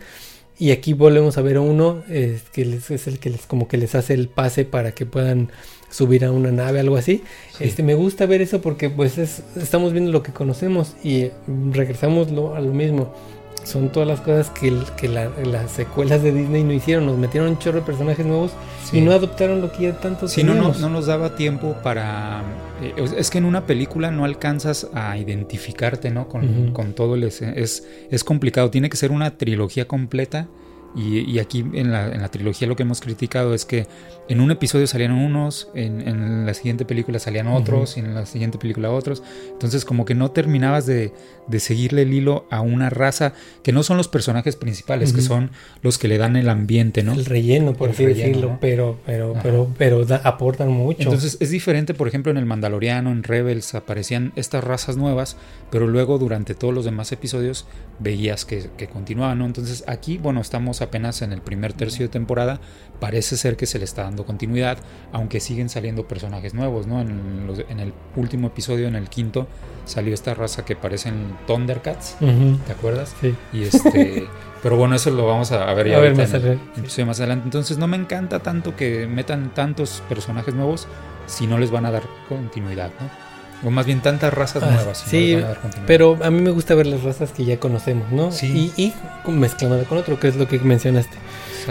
Y aquí volvemos a ver a uno que es el que les como que les hace el pase para que puedan subir a una nave, algo así. Este me gusta ver eso porque pues estamos viendo lo que conocemos y regresamos a lo mismo son todas las cosas que, que las secuelas de Disney no hicieron. Nos metieron un chorro de personajes nuevos y no adoptaron lo que ya tanto sí, no, no, nos daba tiempo para... Eh, es que en una película no alcanzas a identificarte, ¿no? Con, con todo el... Es, es complicado. Tiene que ser una trilogía completa y, aquí en la, trilogía lo que hemos criticado es que en un episodio salían unos, en, la siguiente película salían otros, y en la siguiente película otros. Entonces como que no terminabas de, seguirle el hilo a una raza que no son los personajes principales, que son los que le dan el ambiente, ¿no? El relleno, por así decirlo, pero, pero, pero, pero aportan mucho. Entonces es diferente, por ejemplo, en el Mandaloriano, en Rebels, aparecían estas razas nuevas, pero luego durante todos los demás episodios veías que, que continuaban, ¿no? Entonces aquí, bueno, estamos apenas en el primer tercio de temporada, parece ser que se le está dando continuidad, aunque siguen saliendo personajes nuevos, ¿no? En, el último episodio, en el quinto, salió esta raza que parecen Thundercats, ¿te acuerdas? Sí. Y este, pero bueno, eso lo vamos a, ver ya más, adelante. más adelante. Entonces no me encanta tanto que metan tantos personajes nuevos si no les van a dar continuidad, ¿no? O más bien tantas razas Ah, nuevas. sí, no a pero a mí me gusta ver las razas que ya conocemos, ¿no? Sí. Y, y mezclándola con otro, que es lo que mencionaste.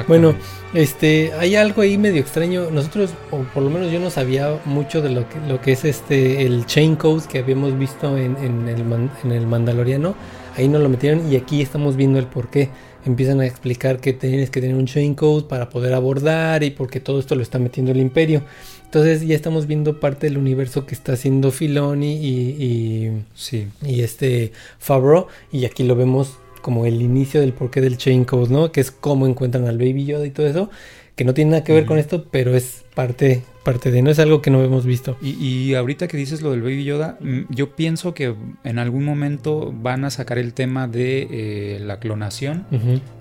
Bueno, este, hay algo ahí medio extraño. Nosotros, o por lo menos yo no sabía mucho de lo que, lo que es este el chain code que habíamos visto en, en el, man- en el Mandaloriano. Ahí nos lo metieron y aquí estamos viendo el por qué. Empiezan a explicar que tienes que tener un chain code para poder abordar y porque todo esto lo está metiendo el Imperio. Entonces ya estamos viendo parte del universo que está haciendo Filoni y, y, sí. y este Favreau y aquí lo vemos como el inicio del porqué del chain code, ¿no? Que es cómo encuentran al Baby Yoda y todo eso, que no tiene nada que ver con esto, pero es parte parte de no es algo que no hemos visto. Y, y ahorita que dices lo del Baby Yoda, mm, yo pienso que en algún momento van a sacar el tema de eh, la clonación,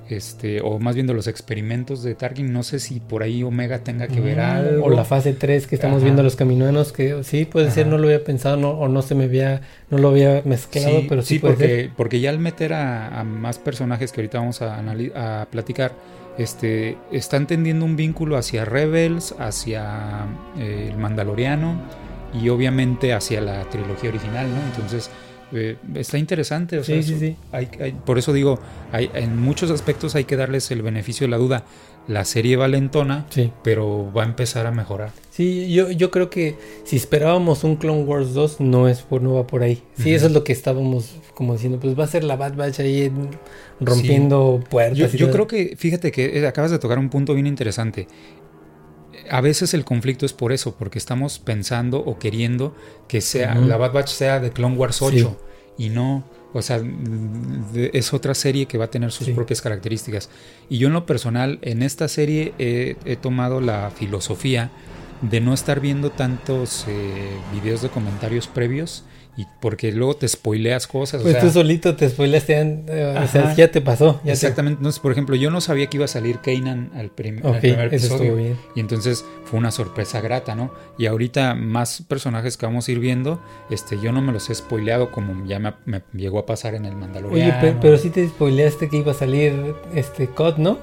este, o más bien de los experimentos de Tarkin. No sé si por ahí Omega tenga que ver algo. Mm, O la fase 3 que estamos Ajá. viendo los caminoanos, que sí puede ser, no lo había pensado no, o no se me había, no lo había mezclado, Sí, pero sí, sí, puede ser. porque, porque ya al meter a, a más personajes que ahorita vamos a, a platicar, este, están tendiendo un vínculo hacia Rebels, hacia eh, el Mandaloriano y obviamente hacia la trilogía original, ¿no? Entonces eh, está interesante. O sea, Sí, sí, hay- hay- por eso digo, hay, en muchos aspectos hay que darles el beneficio de la duda. La serie valentona, Sí. pero va a empezar a mejorar. Sí, yo, yo creo que si esperábamos un Clone Wars 2, no es por, no va por ahí. Sí, eso es lo que estábamos como diciendo, pues va a ser la Bad Batch ahí en- rompiendo puertas. Yo, yo creo que, fíjate que eh, acabas de tocar un punto bien interesante. A veces el conflicto es por eso, porque estamos pensando o queriendo que sea Ujú. la Bad Batch sea de Clone Wars 8 y no, o sea, es otra serie que va a tener sus Sí. propias características. Y yo en lo personal, en esta serie he, he tomado la filosofía de no estar viendo tantos eh, videos de comentarios previos y porque luego te spoileas cosas. o Pues sea, tú solito te spoileaste, eh, o sea, Ajá. ya te pasó. Ya te- Exactamente, entonces por ejemplo yo no sabía que iba a salir Kanan al, prim- al Ok, primer eso episodio estuvo bien. y entonces fue una sorpresa grata, ¿no? Y ahorita más personajes que vamos a ir viendo, este, yo no me los he spoileado como ya me, me llegó a pasar en el Oye, Mandaloriano. pe- pero, sí te spoileaste que iba a salir este COD, ¿no?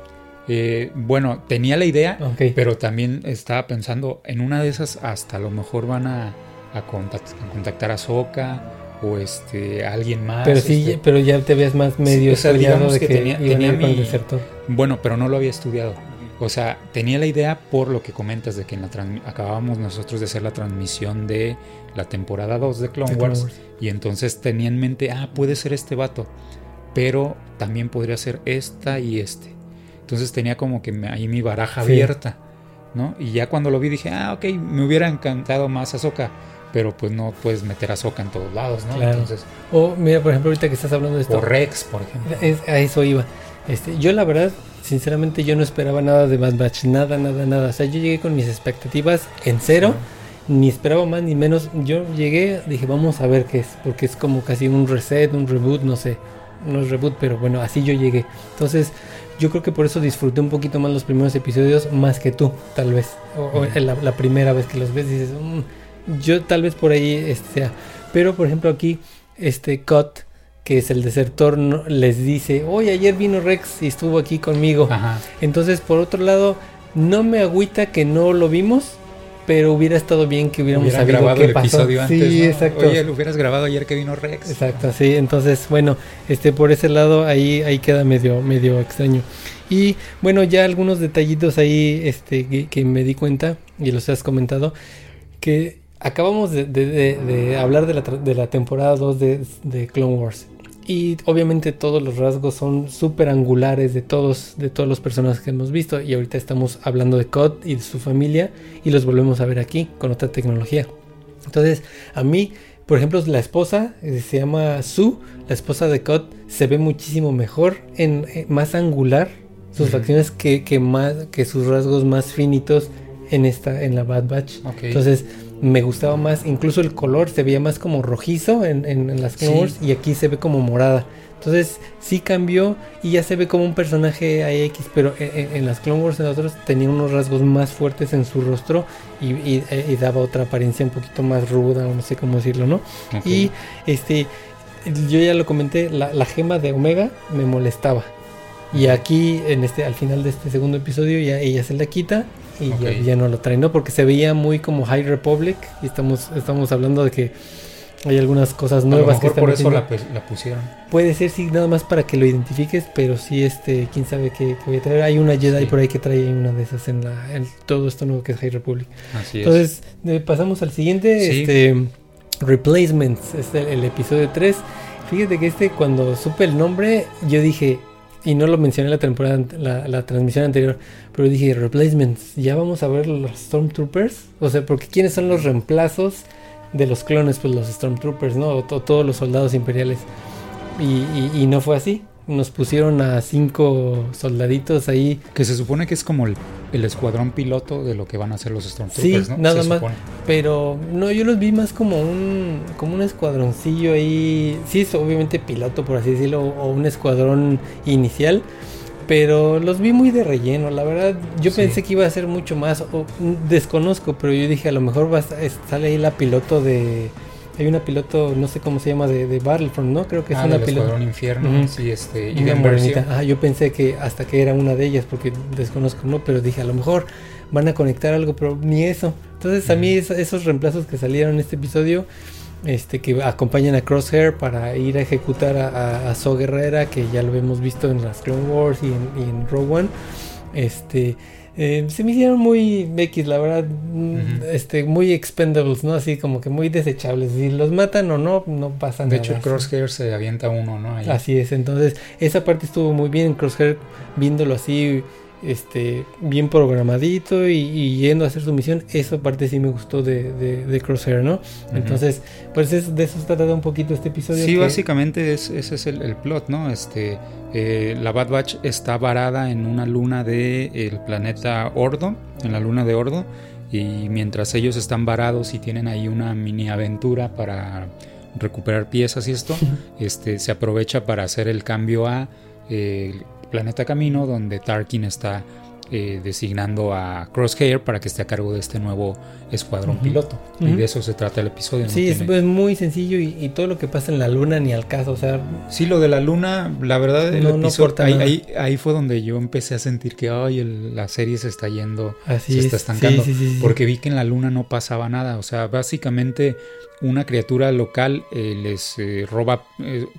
Eh, bueno, tenía la idea, pero también estaba pensando en una de esas hasta a lo mejor van a, a contact- a contactar a Soka o este a alguien más. Pero sí, este. pero ya te veías más medio o sea, spoileado digamos de que que, tenía- tenía mi-. Bueno, pero no lo había estudiado. O sea, tenía la idea por lo que comentas de que en la acabábamos nosotros de hacer la transmisión de la temporada 2 de Clone De Clone Wars, Wars. y entonces tenía en mente, ah, puede ser este vato, pero también podría ser esta y este. Entonces tenía como que ahí mi baraja Sí. abierta, ¿no? Y ya cuando lo vi dije, ah, ok, me hubiera encantado más Ahsoka, pero pues no puedes meter a Ahsoka en todos lados, ¿no? Claro. Entonces, O mira, por ejemplo, ahorita que estás hablando de esto. o Rex, por ejemplo. Es- a eso iba. Este, yo la verdad, sinceramente, yo no esperaba nada de Bad Batch, nada, nada, nada. O sea, yo llegué con mis expectativas en cero, ni esperaba más ni menos. Yo llegué, dije, vamos a ver qué es, porque es como casi un reset, un reboot, no sé. No es reboot, pero bueno, así yo llegué. Entonces, yo creo que por eso disfruté un poquito más los primeros episodios, más que tú, tal vez. O, o la, la primera vez que los ves, dices, "Mm, yo tal vez por ahí este, sea. Pero, por ejemplo, aquí, este Cut, que es el desertor, no- les dice, oye, ayer vino Rex y estuvo aquí conmigo. Ajá. Entonces, por otro lado, no me agüita que no lo vimos, pero hubiera estado bien que hubiéramos Hubieran sabido grabado qué el pasó. episodio antes. sí, ¿no? exacto. Oye, lo hubieras grabado ayer que vino Rex. Exacto, sí. Entonces, bueno, este por ese lado ahí ahí queda medio medio extraño. Y bueno, ya algunos detallitos ahí este que, que me di cuenta y los has comentado que acabamos de, de- de- de hablar de la, tra- de la temporada 2 de, Clone Wars. Y obviamente todos los rasgos son súper angulares de todos, de todos los personajes que hemos visto. Y ahorita estamos hablando de Cod y de su familia. Y los volvemos a ver aquí con otra tecnología. Entonces, a mí, por ejemplo, la esposa eh, se llama Sue, la esposa de Cod, se ve muchísimo mejor, en, eh, más angular, sus facciones que, que más, que sus rasgos más finitos en esta, en la Bad Batch. Entonces, me gustaba más, incluso el color se veía más como rojizo en, en- en las Clone Sí. Wars y aquí se ve como morada. Entonces, sí cambió y ya se ve como un personaje AX, pero en, en- en las Clone Wars en otros tenía unos rasgos más fuertes en su rostro y, y- y daba otra apariencia un poquito más ruda, o no sé cómo decirlo, ¿no? Y este, yo ya lo comenté, la, la gema de Omega me molestaba. Y aquí, en este, al final de este segundo episodio, ya ella se la quita y ya, ya no lo trae, ¿no? Porque se veía muy como High Republic. Y estamos, estamos hablando de que hay algunas cosas nuevas que están por eso la, pusieron. Puede ser, sí, nada más para que lo identifiques, pero sí, este, quién sabe qué, voy a traer. Hay una Jedi por ahí que trae una de esas en, la, en todo esto nuevo que es High Republic. Así Entonces, pasamos al siguiente, este, Replacements, es el, episodio 3. Fíjate que este, cuando supe el nombre, yo dije, y no lo mencioné la temporada, la, la, transmisión anterior, pero dije, replacements, ya vamos a ver los Stormtroopers, o sea, porque quiénes son los reemplazos de los clones, pues los Stormtroopers, ¿no? O todos los soldados imperiales. Y, y, no fue así. Nos pusieron a cinco soldaditos ahí. Que se supone que es como el, escuadrón piloto de lo que van a hacer los Stormtroopers, sí, Nada más. Pero no, yo los vi más como un, como un escuadroncillo ahí. Sí, es obviamente piloto, por así decirlo, o un escuadrón inicial pero los vi muy de relleno, la verdad. Yo pensé que iba a ser mucho más, o, desconozco, pero yo dije a lo mejor va a, sale ahí la piloto de, hay una piloto, no sé cómo se llama, de, de Battlefront, ¿no? Creo que es ah, una piloto. Infierno, sí, este, y una yo pensé que hasta que era una de ellas, porque desconozco, ¿no? Pero dije, a lo mejor van a conectar algo, pero ni eso. Entonces, a mí esos reemplazos que salieron en este episodio este, que acompañan a Crosshair para ir a ejecutar a, a, Guerrera, que ya lo hemos visto en las Clone Wars y en, Rogue One. Este, eh, se me hicieron muy X, la verdad, mm, este, muy expendables, ¿no? Así como que muy desechables. Si los matan o no, no pasa nada. De hecho, Crosshair se avienta uno, ¿no? Así es, entonces esa parte estuvo muy bien. Crosshair viéndolo así este, bien programadito y, yendo a hacer su misión. Esa parte sí me gustó de, de, Crosshair, ¿no? Entonces, pues es, de eso está tratado un poquito este episodio. Sí, básicamente ese es el, plot, ¿no? Este, eh, la Bad Batch está varada en una luna del el planeta Ordo, en la luna de Ordo, y mientras ellos están varados y tienen ahí una mini aventura para recuperar piezas y esto, este, se aprovecha para hacer el cambio a... Eh, planeta Camino, donde Tarkin está eh, designando a Crosshair para que esté a cargo de este nuevo escuadrón piloto. Y de eso se trata el episodio. Sí, es, muy sencillo y, todo lo que pasa en la luna ni al caso. O sea, sí, lo de la luna, la verdad, el episodio, ahí, ahí, fue donde yo empecé a sentir que ay, la serie se está yendo, se está estancando. porque vi que en la luna no pasaba nada. O sea, básicamente una criatura local eh, les eh, roba,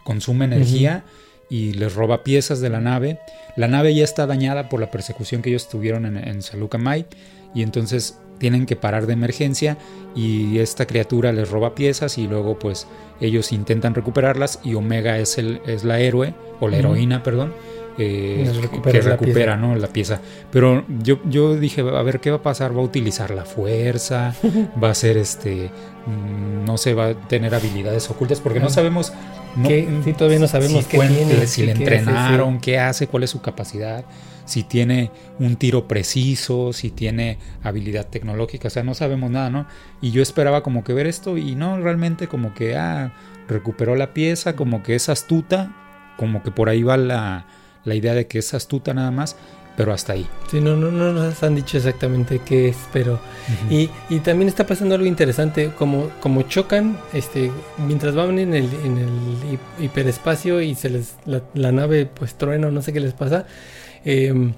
consume energía y les roba piezas de la nave. La nave ya está dañada por la persecución que ellos tuvieron en, en Mai y entonces tienen que parar de emergencia y esta criatura les roba piezas y luego pues ellos intentan recuperarlas y Omega es, el, es la héroe o la heroína, perdón, eh, que recupera la ¿no? la pieza. Pero yo, yo dije, a ver, ¿qué va a pasar? ¿Va a utilizar la fuerza? ¿Va a ser este, mm, no sé, va a tener habilidades ocultas? Porque no sabemos no, sí, todavía no sabemos si qué tiene, si le entrenaron, qué hace, cuál es su capacidad, si tiene un tiro preciso, si tiene habilidad tecnológica, o sea, no sabemos nada, ¿no? Y yo esperaba como que ver esto y no, realmente como que, ah, recuperó la pieza, como que es astuta, como que por ahí va la, la idea de que es astuta nada más, pero hasta ahí. Sí, no, no, no nos han dicho exactamente qué es, pero... y, y, también está pasando algo interesante, como, como chocan, este, mientras van en el, en el hiperespacio y se les, la, nave pues truena o no sé qué les pasa, eh,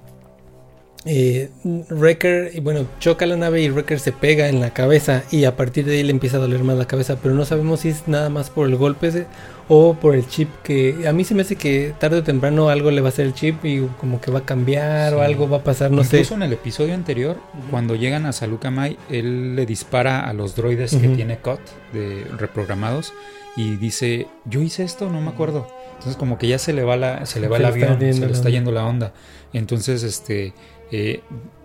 eh, Wrecker, y bueno, choca la nave y Wrecker se pega en la cabeza y a partir de ahí le empieza a doler más la cabeza, pero no sabemos si es nada más por el golpe o por el chip que a mí se me hace que tarde o temprano algo le va a hacer el chip y como que va a cambiar o algo va a pasar, no sé. Incluso en el episodio anterior, cuando llegan a Saluka Mai, él le dispara a los droides que tiene COT de reprogramados y dice, "Yo hice esto, no me acuerdo." Entonces como que ya se le va la se le va el avión, se le está yendo la onda. Entonces, este eh,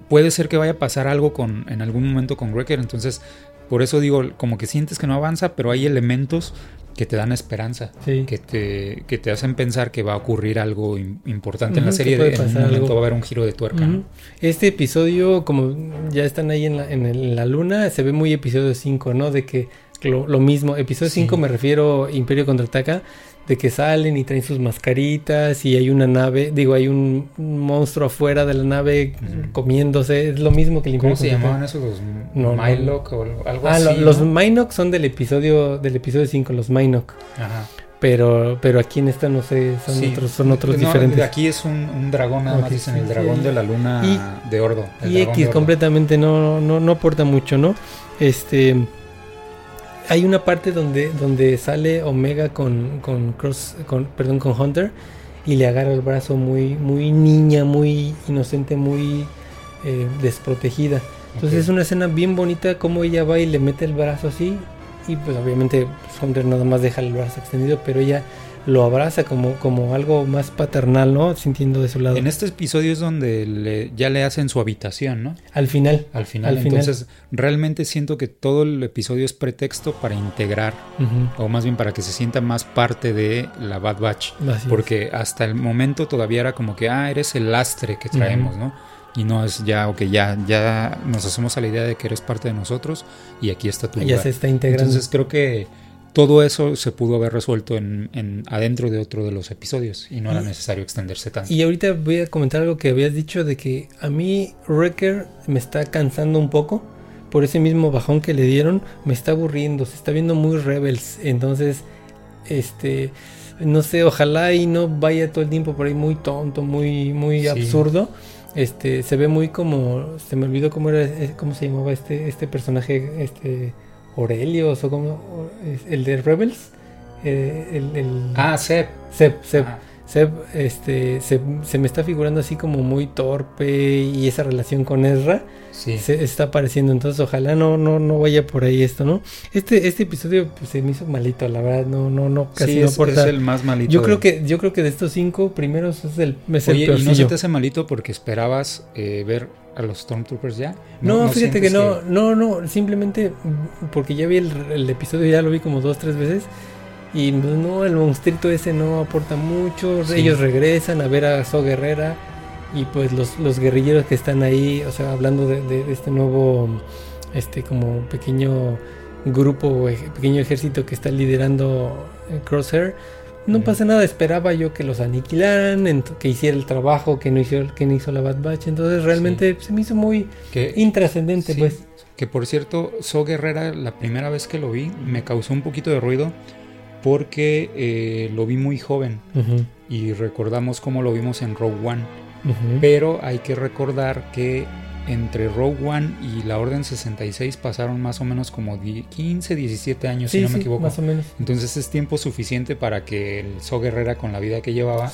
puede ser que vaya a pasar algo con en algún momento con Wrecker, entonces por eso digo, como que sientes que no avanza, pero hay elementos que te dan esperanza, que, te, que te hacen pensar que va a ocurrir algo importante en la serie, de, en un momento va a haber un giro de tuerca. Este episodio, como ya están ahí en la, en, la luna, se ve muy episodio 5, ¿no? De que lo, mismo, episodio 5 me refiero Imperio contraataca, de que salen y traen sus mascaritas y hay una nave, digo, hay un monstruo afuera de la nave comiéndose, es lo mismo que el ¿Cómo se llamaban esos los no, o algo ah, así? los Minok son del episodio del episodio 5, los Minok. Ajá. Pero, pero aquí en esta no sé, son otros, son otros diferentes. Aquí es un, dragón, nada más dicen, el dragón de la luna de Ordo. y X completamente no, no, no aporta mucho, ¿no? Este hay una parte donde, donde sale Omega con, con Cross, con, perdón, con Hunter y le agarra el brazo muy, muy niña, muy inocente, muy eh, desprotegida. Entonces es una escena bien bonita como ella va y le mete el brazo así y pues obviamente pues, Hunter nada más deja el brazo extendido, pero ella lo abraza como, como algo más paternal, ¿no? Sintiendo de su lado. En este episodio es donde le, ya le hacen su habitación, ¿no? Al final. Al final. Entonces, realmente siento que todo el episodio es pretexto para integrar, o más bien para que se sienta más parte de la Bad Batch. porque hasta el momento todavía era como que, ah, eres el lastre que traemos, ¿no? Y no es ya, ok, ya, ya nos hacemos a la idea de que eres parte de nosotros y aquí está tu Ya se está integrando. Entonces creo que todo eso se pudo haber resuelto en, adentro de otro de los episodios y no era necesario extenderse tanto. Y ahorita voy a comentar algo que habías dicho de que a mí Wrecker me está cansando un poco por ese mismo bajón que le dieron, me está aburriendo, se está viendo muy rebels, entonces este no sé, ojalá y no vaya todo el tiempo por ahí muy tonto, muy muy absurdo. Este se ve muy como se me olvidó cómo era eh, cómo se llamaba este este personaje este Aurelios o como el de Rebels. Eh, el, ah, Seb. Seb, Seb. Seb este, se, se, me está figurando así como muy torpe y esa relación con Ezra sí. se está apareciendo. Entonces ojalá no, no, no vaya por ahí esto, ¿no? Este, este episodio pues, se me hizo malito, la verdad, no, no, no, casi no es, es el más malito. Yo creo que, yo creo que de estos cinco primeros es el, es Oye, ¿y no se te hace malito porque esperabas eh, ver a los Stormtroopers ya? No, fíjate que no, no, no, simplemente porque ya vi el, episodio, ya lo vi como dos, tres veces. Y pues, no, el monstruito ese no aporta mucho. Ellos regresan a ver a So Guerrera. Y pues los, los guerrilleros que están ahí, o sea, hablando de, este nuevo, este como pequeño grupo, pequeño ejército que está liderando Crosshair no pasa nada, esperaba yo que los aniquilaran, que hiciera el trabajo que no hizo, que no hizo la Bad Batch. Entonces realmente se me hizo muy intrascendente, pues. Que por cierto, So Guerrera, la primera vez que lo vi, me causó un poquito de ruido porque eh, lo vi muy joven y recordamos cómo lo vimos en Rogue One. Pero hay que recordar que entre Rogue One y la Orden 66 pasaron más o menos como 15, 17 años, si no me equivoco. Más o menos. Entonces es tiempo suficiente para que el So Guerrera, con la vida que llevaba,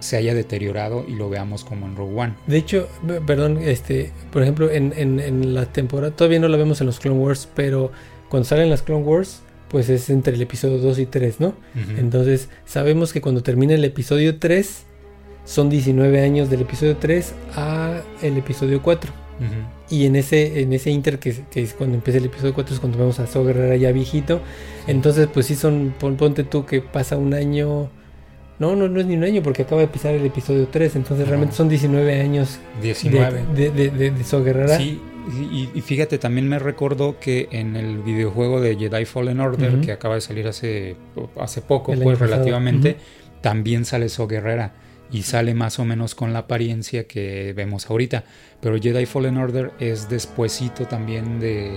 se haya deteriorado y lo veamos como en Rogue One. De hecho, perdón, este, por ejemplo, en, en, la temporada, todavía no la vemos en los Clone Wars, pero cuando salen las Clone Wars, pues es entre el episodio 2 y 3, ¿no? Entonces, sabemos que cuando termina el episodio 3, son 19 años del episodio 3 a el episodio 4. Y en ese, en ese inter, que, es cuando empieza el episodio 4, es cuando vemos a So Guerrera ya viejito. Entonces, pues sí son, ponte tú que pasa un año. No, no, no es ni un año porque acaba de pisar el episodio 3. Entonces, realmente son 19 años 19. De, de, de, So Guerrera. Sí, y, fíjate, también me recordó que en el videojuego de Jedi Fallen Order, que acaba de salir hace, hace poco, pues relativamente, también sale So Guerrera y sale más o menos con la apariencia que vemos ahorita. Pero Jedi Fallen Order es despuesito también de,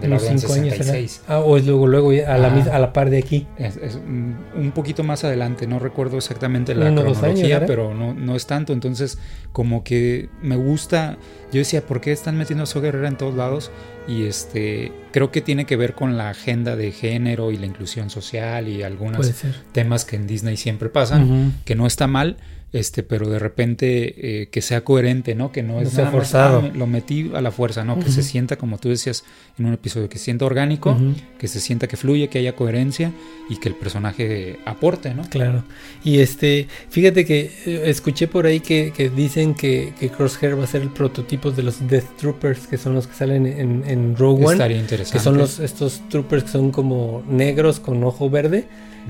de la Orden 66. ah, o es luego, luego a, la, a la par de aquí. Es, un poquito más adelante, no recuerdo exactamente la cronología, pero no, no es tanto. Entonces, como que me gusta. Yo decía, ¿por qué están metiendo a So Guerrera en todos lados? Y este creo que tiene que ver con la agenda de género y la inclusión social y algunos temas que en Disney siempre pasan, que no está mal este, pero de repente eh, que sea coherente, ¿no? Que no, es sea forzado. lo metí a la fuerza, ¿no? Que se sienta, como tú decías en un episodio, que se sienta orgánico, que se sienta que fluye, que haya coherencia y que el personaje aporte, ¿no? Claro. Y este, fíjate que eh, escuché por ahí que, dicen que, Crosshair va a ser el prototipo de los Death Troopers, que son los que salen en, en Rogue One. Estaría interesante. Que son los, estos troopers que son como negros con ojo verde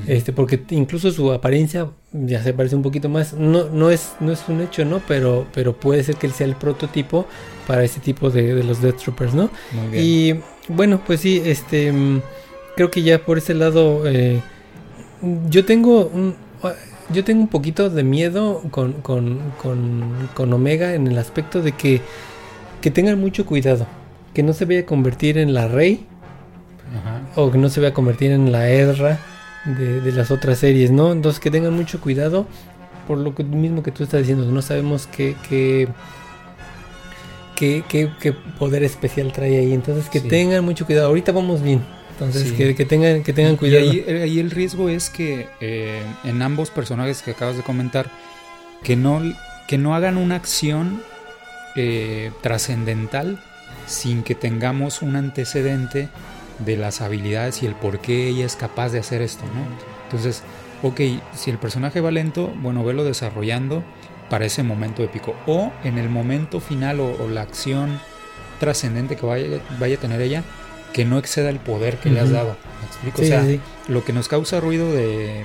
este, porque incluso su apariencia ya se parece un poquito más. No, no, es, no es un hecho, ¿no? Pero, pero puede ser que él sea el prototipo para ese tipo de, los Death Troopers, ¿no? Y bueno, pues sí, este creo que ya por ese lado eh, yo tengo un yo tengo un poquito de miedo con, con, con, Omega en el aspecto de que, que tengan mucho cuidado, que no se vaya a convertir en la Rey o que no se vaya a convertir en la Edra de, las otras series, ¿no? Entonces que tengan mucho cuidado por lo que, mismo que tú estás diciendo, no sabemos qué, qué, qué, qué, poder especial trae ahí, entonces que tengan mucho cuidado, ahorita vamos bien, Entonces, que, tengan, que tengan cuidado. Y ahí, el riesgo es que eh, en ambos personajes que acabas de comentar, que no, que no hagan una acción eh, trascendental sin que tengamos un antecedente de las habilidades y el por qué ella es capaz de hacer esto, ¿no? Entonces, ok, si el personaje va lento, bueno, velo desarrollando para ese momento épico. O en el momento final o, la acción trascendente que vaya, vaya a tener ella, que no exceda el poder que le has dado. ¿Me explico? o sea, lo que nos causa ruido de.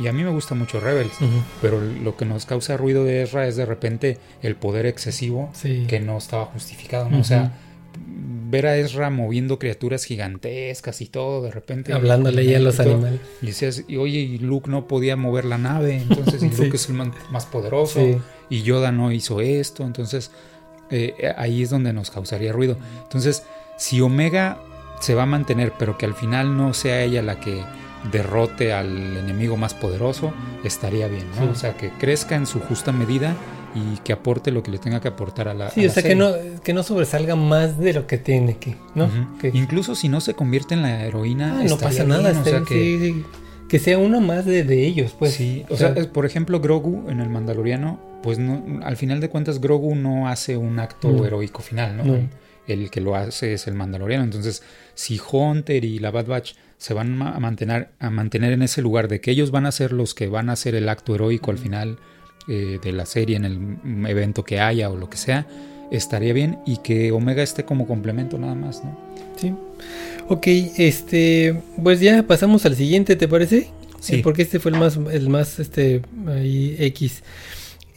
y a mí me gusta mucho Rebels, pero lo que nos causa ruido de Ezra es de repente el poder excesivo que no estaba justificado, ¿no? O sea, ver a Ezra moviendo criaturas gigantescas y todo, de repente. Hablándole ya a los animales. Y decías, y, oye, y Luke no podía mover la nave, entonces y Luke es el más poderoso, y Yoda no hizo esto, entonces eh, ahí es donde nos causaría ruido. Entonces, si Omega se va a mantener, pero que al final no sea ella la que derrote al enemigo más poderoso, estaría bien, ¿no? O sea, que crezca en su justa medida y que aporte lo que le tenga que aportar a la Sí, o sea, que no, que no sobresalga más de lo que tiene que, ¿no? Incluso si no se convierte en la heroína, ah, no pasa nada, o sea, que... que sea uno más de, ellos, pues. Sí, o, sea, por ejemplo, Grogu en el Mandaloriano, pues no, al final de cuentas Grogu no hace un acto heroico final, ¿no? El que lo hace es el Mandaloriano, entonces si Hunter y la Bad Batch se van a mantener, a mantener en ese lugar de que ellos van a ser los que van a hacer el acto heroico al final eh, de la serie, en el evento que haya o lo que sea, estaría bien y que Omega esté como complemento nada más, ¿no? Sí. Ok, este, pues ya pasamos al siguiente, ¿te parece? Sí. porque este fue el más, el más, este, ahí, X.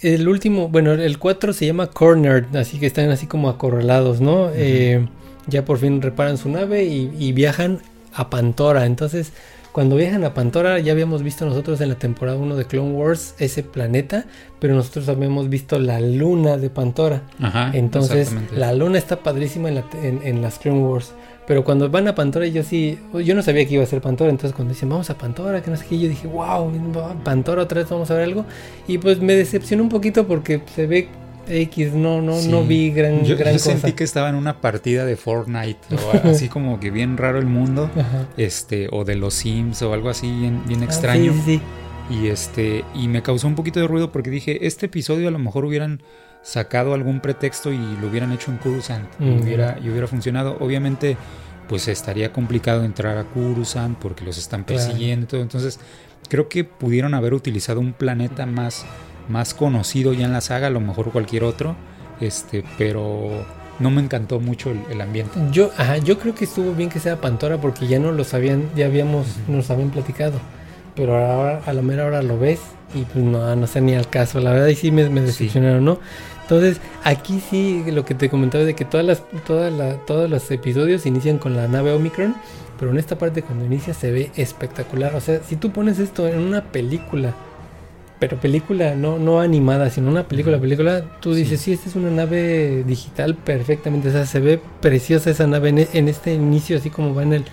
El último, bueno, el 4 se llama Corner, así que están así como acorralados, ¿no? eh, ya por fin reparan su nave y, y viajan a Pantora. Entonces, cuando viajan a Pantora, ya habíamos visto nosotros en la temporada 1 de Clone Wars ese planeta, pero nosotros habíamos visto la luna de Pantora. Ajá, Entonces, la luna está padrísima en, las Clone Wars. Pero cuando van a Pantora, yo sí, yo no sabía que iba a ser Pantora. Entonces, cuando dicen vamos a Pantora, que no sé qué, yo dije, wow, Pantora otra vez vamos a ver algo. Y pues me decepcionó un poquito porque se ve X, no, no, no vi gran, yo, gran yo sentí que estaba en una partida de Fortnite, o así como que bien raro el mundo, este, o de los Sims o algo así bien, bien ah, extraño. sí, sí, y este, y me causó un poquito de ruido porque dije, este episodio a lo mejor hubieran sacado algún pretexto y lo hubieran hecho en Coruscant y, hubiera, y hubiera funcionado. Obviamente, pues estaría complicado entrar a Coruscant porque los están persiguiendo. Entonces, creo que pudieron haber utilizado un planeta más más conocido ya en la saga, a lo mejor cualquier otro, este, pero no me encantó mucho el, ambiente. Yo, ajá, yo creo que estuvo bien que sea Pantora porque ya no lo sabían, ya habíamos, nos habían platicado. Pero ahora a la mera hora lo ves y pues no, no sé ni al caso. La verdad y sí me, me decepcionaron, ¿no? Entonces, aquí sí lo que te comentaba de que todas las, todas la, todos los episodios inician con la nave Omicron, pero en esta parte cuando inicia se ve espectacular. O sea, si tú pones esto en una película pero película no, no animada, sino una película, película, tú dices, sí. esta es una nave digital perfectamente, o sea, se ve preciosa esa nave en, este inicio, así como va en el,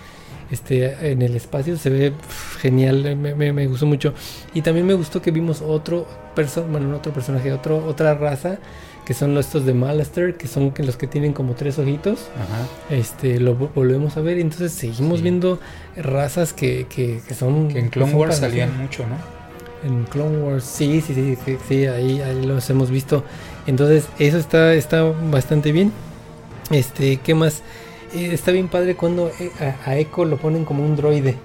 este, en el espacio, se ve genial, me, me, gustó mucho. Y también me gustó que vimos otro, person bueno, otro personaje, otro, otra raza, que son los estos de Malaster, que son los que tienen como tres ojitos. Ajá. Este, lo volvemos a ver, y entonces seguimos viendo razas que, que, que son... Que en Clone Wars salían mucho, ¿no? En Clone Wars, sí, sí, sí, sí, ahí, ahí, los hemos visto. Entonces, eso está, está bastante bien. Este, ¿qué más? Eh, está bien padre cuando eh, a, a, Echo lo ponen como un droide.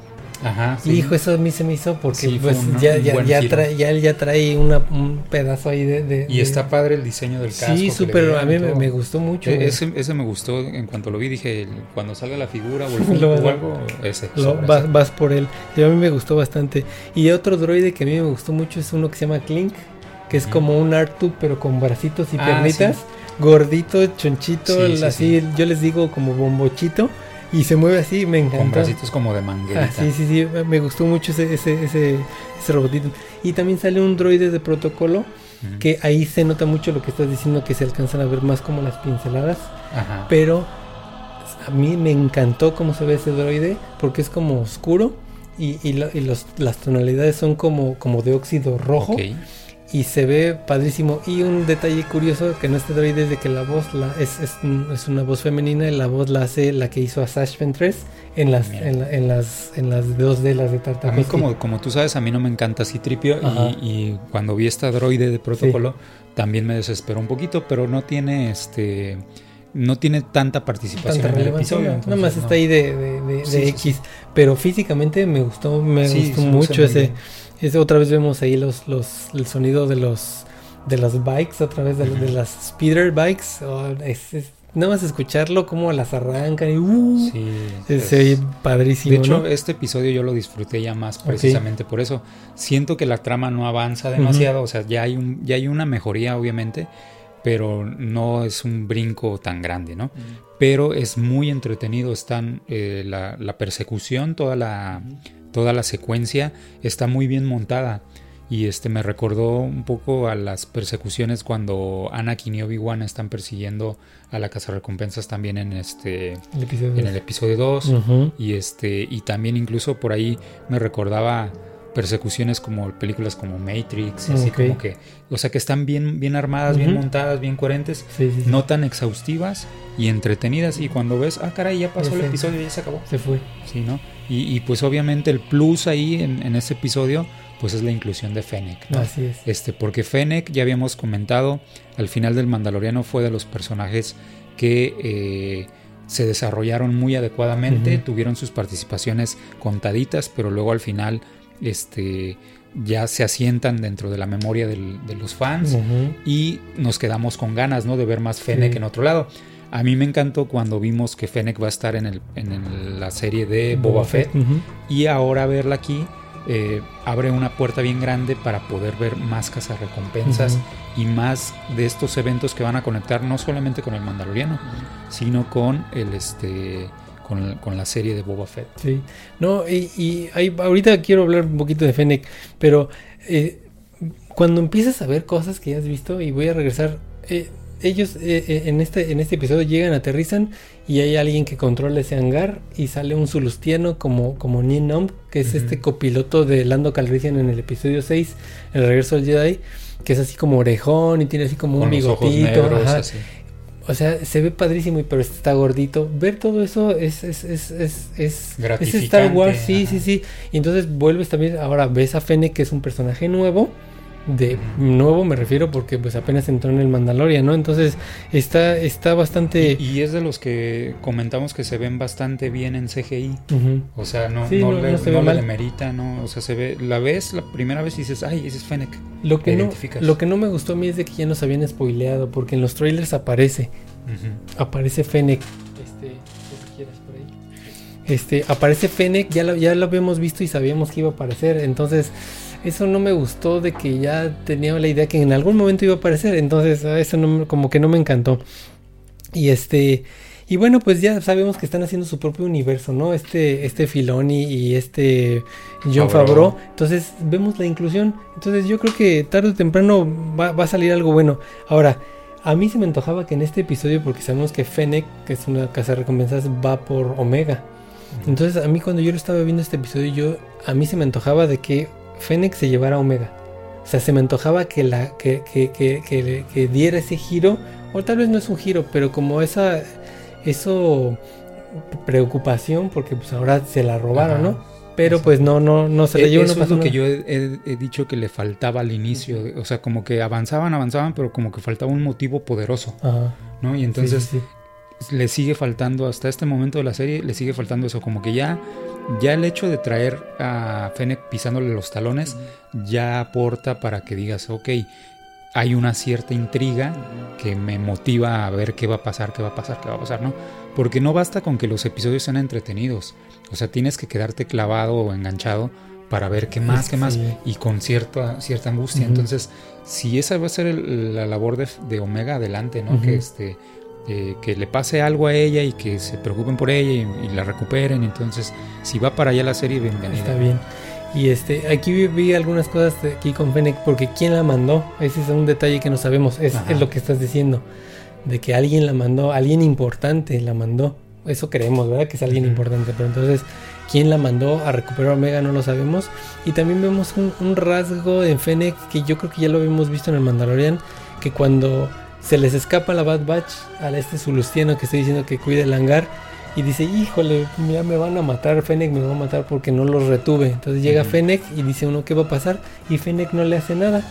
Ajá. Sí. Hijo, eso a mí se me hizo porque pues, ya, ya, ya, trae, ya, él ya trae una, un pedazo ahí de, Y está padre el diseño del casco. Sí, súper, a mí me, gustó mucho. E, ese, ese, me gustó en cuanto lo vi, dije, cuando salga la figura o el lo, o algo, ese. vas, vas, por él. A mí me gustó bastante. Y otro droide que a mí me gustó mucho es uno que se llama Clink, que es como un Artu, pero con bracitos y ah, pernitas. Gordito, chonchito, así, yo les digo como bombochito y se mueve así, me encanta. Con bracitos como de manguerita. Ah, sí, sí, sí, me gustó mucho ese, ese, ese, ese robotito. Y también sale un droide de protocolo, que ahí se nota mucho lo que estás diciendo, que se alcanzan a ver más como las pinceladas. Ajá. Pero a mí me encantó cómo se ve ese droide, porque es como oscuro y, y, los, las tonalidades son como, como de óxido rojo. Y se ve padrísimo. Y un detalle curioso que no este droide es de que la voz la, es, es, es, una voz femenina y la voz la hace la que hizo a Sash Ventress en las, en, en, las en las dos de las de Tartakovsky. A mí como, como tú sabes, a mí no me encanta Citripio y, y, cuando vi esta droide de protocolo también me desesperó un poquito, pero no tiene este no tiene tanta participación en el episodio. Nada más está ahí de, de, de, de X, pero físicamente me gustó, me gustó mucho ese otra vez vemos ahí los, los, el sonido de los de las bikes, a través de, de las speeder bikes. Oh, nada más escucharlo, como las arrancan y uh, sí, se ve padrísimo. De hecho, este episodio yo lo disfruté ya más precisamente por eso. Siento que la trama no avanza demasiado, o sea, ya hay, un, ya hay una mejoría, obviamente, pero no es un brinco tan grande, ¿no? Pero es muy entretenido, están eh, la, la, persecución, toda la toda la secuencia está muy bien montada. Y este me recordó un poco a las persecuciones cuando Anakin y Obi-Wan están persiguiendo a la casa recompensas también en este el episodio en el episodio 2 y este y también incluso por ahí me recordaba persecuciones como películas como Matrix, así como que, o sea, que están bien, bien armadas, bien montadas, bien coherentes, no tan exhaustivas y entretenidas. Y cuando ves, ah, caray, ya pasó el episodio, ya se acabó. Se fue. Sí, ¿no? Y, pues obviamente el plus ahí en, en ese episodio, pues es la inclusión de Fennec. ¿no? Así es. Este, porque Fennec, ya habíamos comentado, al final del Mandaloriano fue de los personajes que... Eh, se desarrollaron muy adecuadamente, tuvieron sus participaciones contaditas, pero luego al final este, ya se asientan dentro de la memoria del, de los fans y nos quedamos con ganas ¿no? de ver más Fennec en otro lado. A mí me encantó cuando vimos que Fennec va a estar en, el, en la serie de Boba, Fett, y ahora verla aquí eh, abre una puerta bien grande para poder ver más cazarrecompensas y más de estos eventos que van a conectar no solamente con el Mandaloriano, sino con el este con, la serie de Boba Fett. Sí, no, y, ahorita quiero hablar un poquito de Fennec, pero eh, cuando empiezas a ver cosas que ya has visto, y voy a regresar, eh, ellos eh, en, este, en este episodio llegan, aterrizan, y hay alguien que controla ese hangar, y sale un sulustiano como, como Nien que es este copiloto de Lando Calrissian en el episodio 6, El regreso del Jedi, que es así como orejón y tiene así como un bigotito. O sea, se ve padrísimo, pero está gordito. Ver todo eso es, es, es, es, es, es Star Wars, sí, sí, sí. Y entonces vuelves también, ahora ves a Fene, que es un personaje nuevo de nuevo me refiero porque pues apenas entró en el Mandalorian, ¿no? Entonces está, está bastante... Y, es de los que comentamos que se ven bastante bien en CGI. O sea, no, no, le, no le demerita, ¿no? O sea, se ve, la ves la primera vez y dices, ay, ese es Fennec. Lo que, no, lo que no me gustó a mí es de que ya nos habían spoileado, porque en los trailers aparece. Aparece Fennec. Este, por ahí. Este, aparece Fennec, ya lo, ya lo habíamos visto y sabíamos que iba a aparecer. Entonces eso no me gustó de que ya tenía la idea que en algún momento iba a aparecer, entonces eso no, como que no me encantó. Y este y bueno, pues ya sabemos que están haciendo su propio universo, ¿no? Este este Filoni y este John Favreau. Entonces, vemos la inclusión. Entonces, yo creo que tarde o temprano va, a salir algo bueno. Ahora, a mí se me antojaba que en este episodio, porque sabemos que Fennec, que es una casa de recompensas, va por Omega. Entonces, a mí cuando yo lo estaba viendo este episodio, yo a mí se me antojaba de que Fénix se llevara a Omega. O sea, se me antojaba que, la, que, que, que, que, diera ese giro, o tal vez no es un giro, pero como esa eso preocupación porque pues ahora se la robaron, ¿no? Pero pues no, no, no se le llevó. Eso es lo que yo he, dicho que le faltaba al inicio. O sea, como que avanzaban, avanzaban, pero como que faltaba un motivo poderoso. ¿No? Y entonces le sigue faltando, hasta este momento de la serie, le sigue faltando eso. Como que ya ya el hecho de traer a Fennec pisándole los talones ya aporta para que digas, ok, hay una cierta intriga que me motiva a ver qué va a pasar, qué va a pasar, qué va a pasar, ¿no? Porque no basta con que los episodios sean entretenidos, o sea, tienes que quedarte clavado o enganchado para ver qué más, qué más, y con cierta, cierta angustia. Entonces, si esa va a ser la labor de, Omega, adelante, ¿no? Que este eh, que le pase algo a ella y que se preocupen por ella y, la recuperen. Entonces, si va para allá la serie, bienvenida. Está bien. Y este, aquí vi, algunas cosas aquí con Fennec, porque quién la mandó, ese es un detalle que no sabemos, es, lo que estás diciendo, de que alguien la mandó, alguien importante la mandó, eso creemos, ¿verdad? Que es alguien importante, pero entonces quién la mandó a recuperar Omega no lo sabemos. Y también vemos un, rasgo en Fennec que yo creo que ya lo habíamos visto en el Mandalorian, que cuando se les escapa la Bad Batch a este Sulustiano que estoy diciendo que cuide el hangar y dice, híjole, ya me van a matar, Fennec me va a matar porque no los retuve. Entonces llega Fennec y dice uno, ¿qué va a pasar? Y Fennec no le hace nada.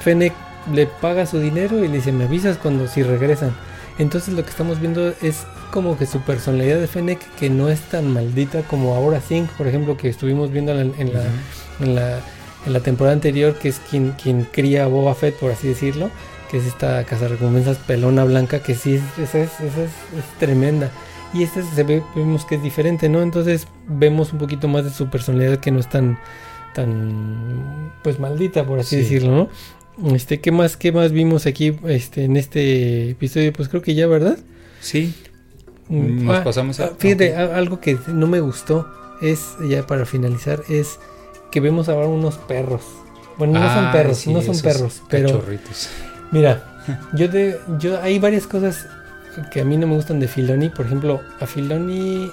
Fennec le paga su dinero y le dice, me avisas cuando si regresan. Entonces lo que estamos viendo es como que su personalidad de Fennec que no es tan maldita como ahora Zink, por ejemplo, que estuvimos viendo en la, en la, en la, temporada anterior, que es quien, quien cría a Boba Fett, por así decirlo, que es esta casa recompensas pelona blanca, que sí, esa es, es, es, tremenda. Y esta se ve, vemos que es diferente, ¿no? Entonces vemos un poquito más de su personalidad que no es tan, tan, pues maldita, por así decirlo, ¿no? Este, ¿qué más, qué más vimos aquí este, en este episodio? Pues creo que ya, ¿verdad? Sí. Mm, Nos ah, pasamos a. Ah, fíjate, algo que no me gustó es, ya para finalizar, es que vemos ahora unos perros. Bueno, no son ah, perros, no son perros, pero. Mira, yo de, yo hay varias cosas que a mí no me gustan de Filoni. Por ejemplo, a Filoni,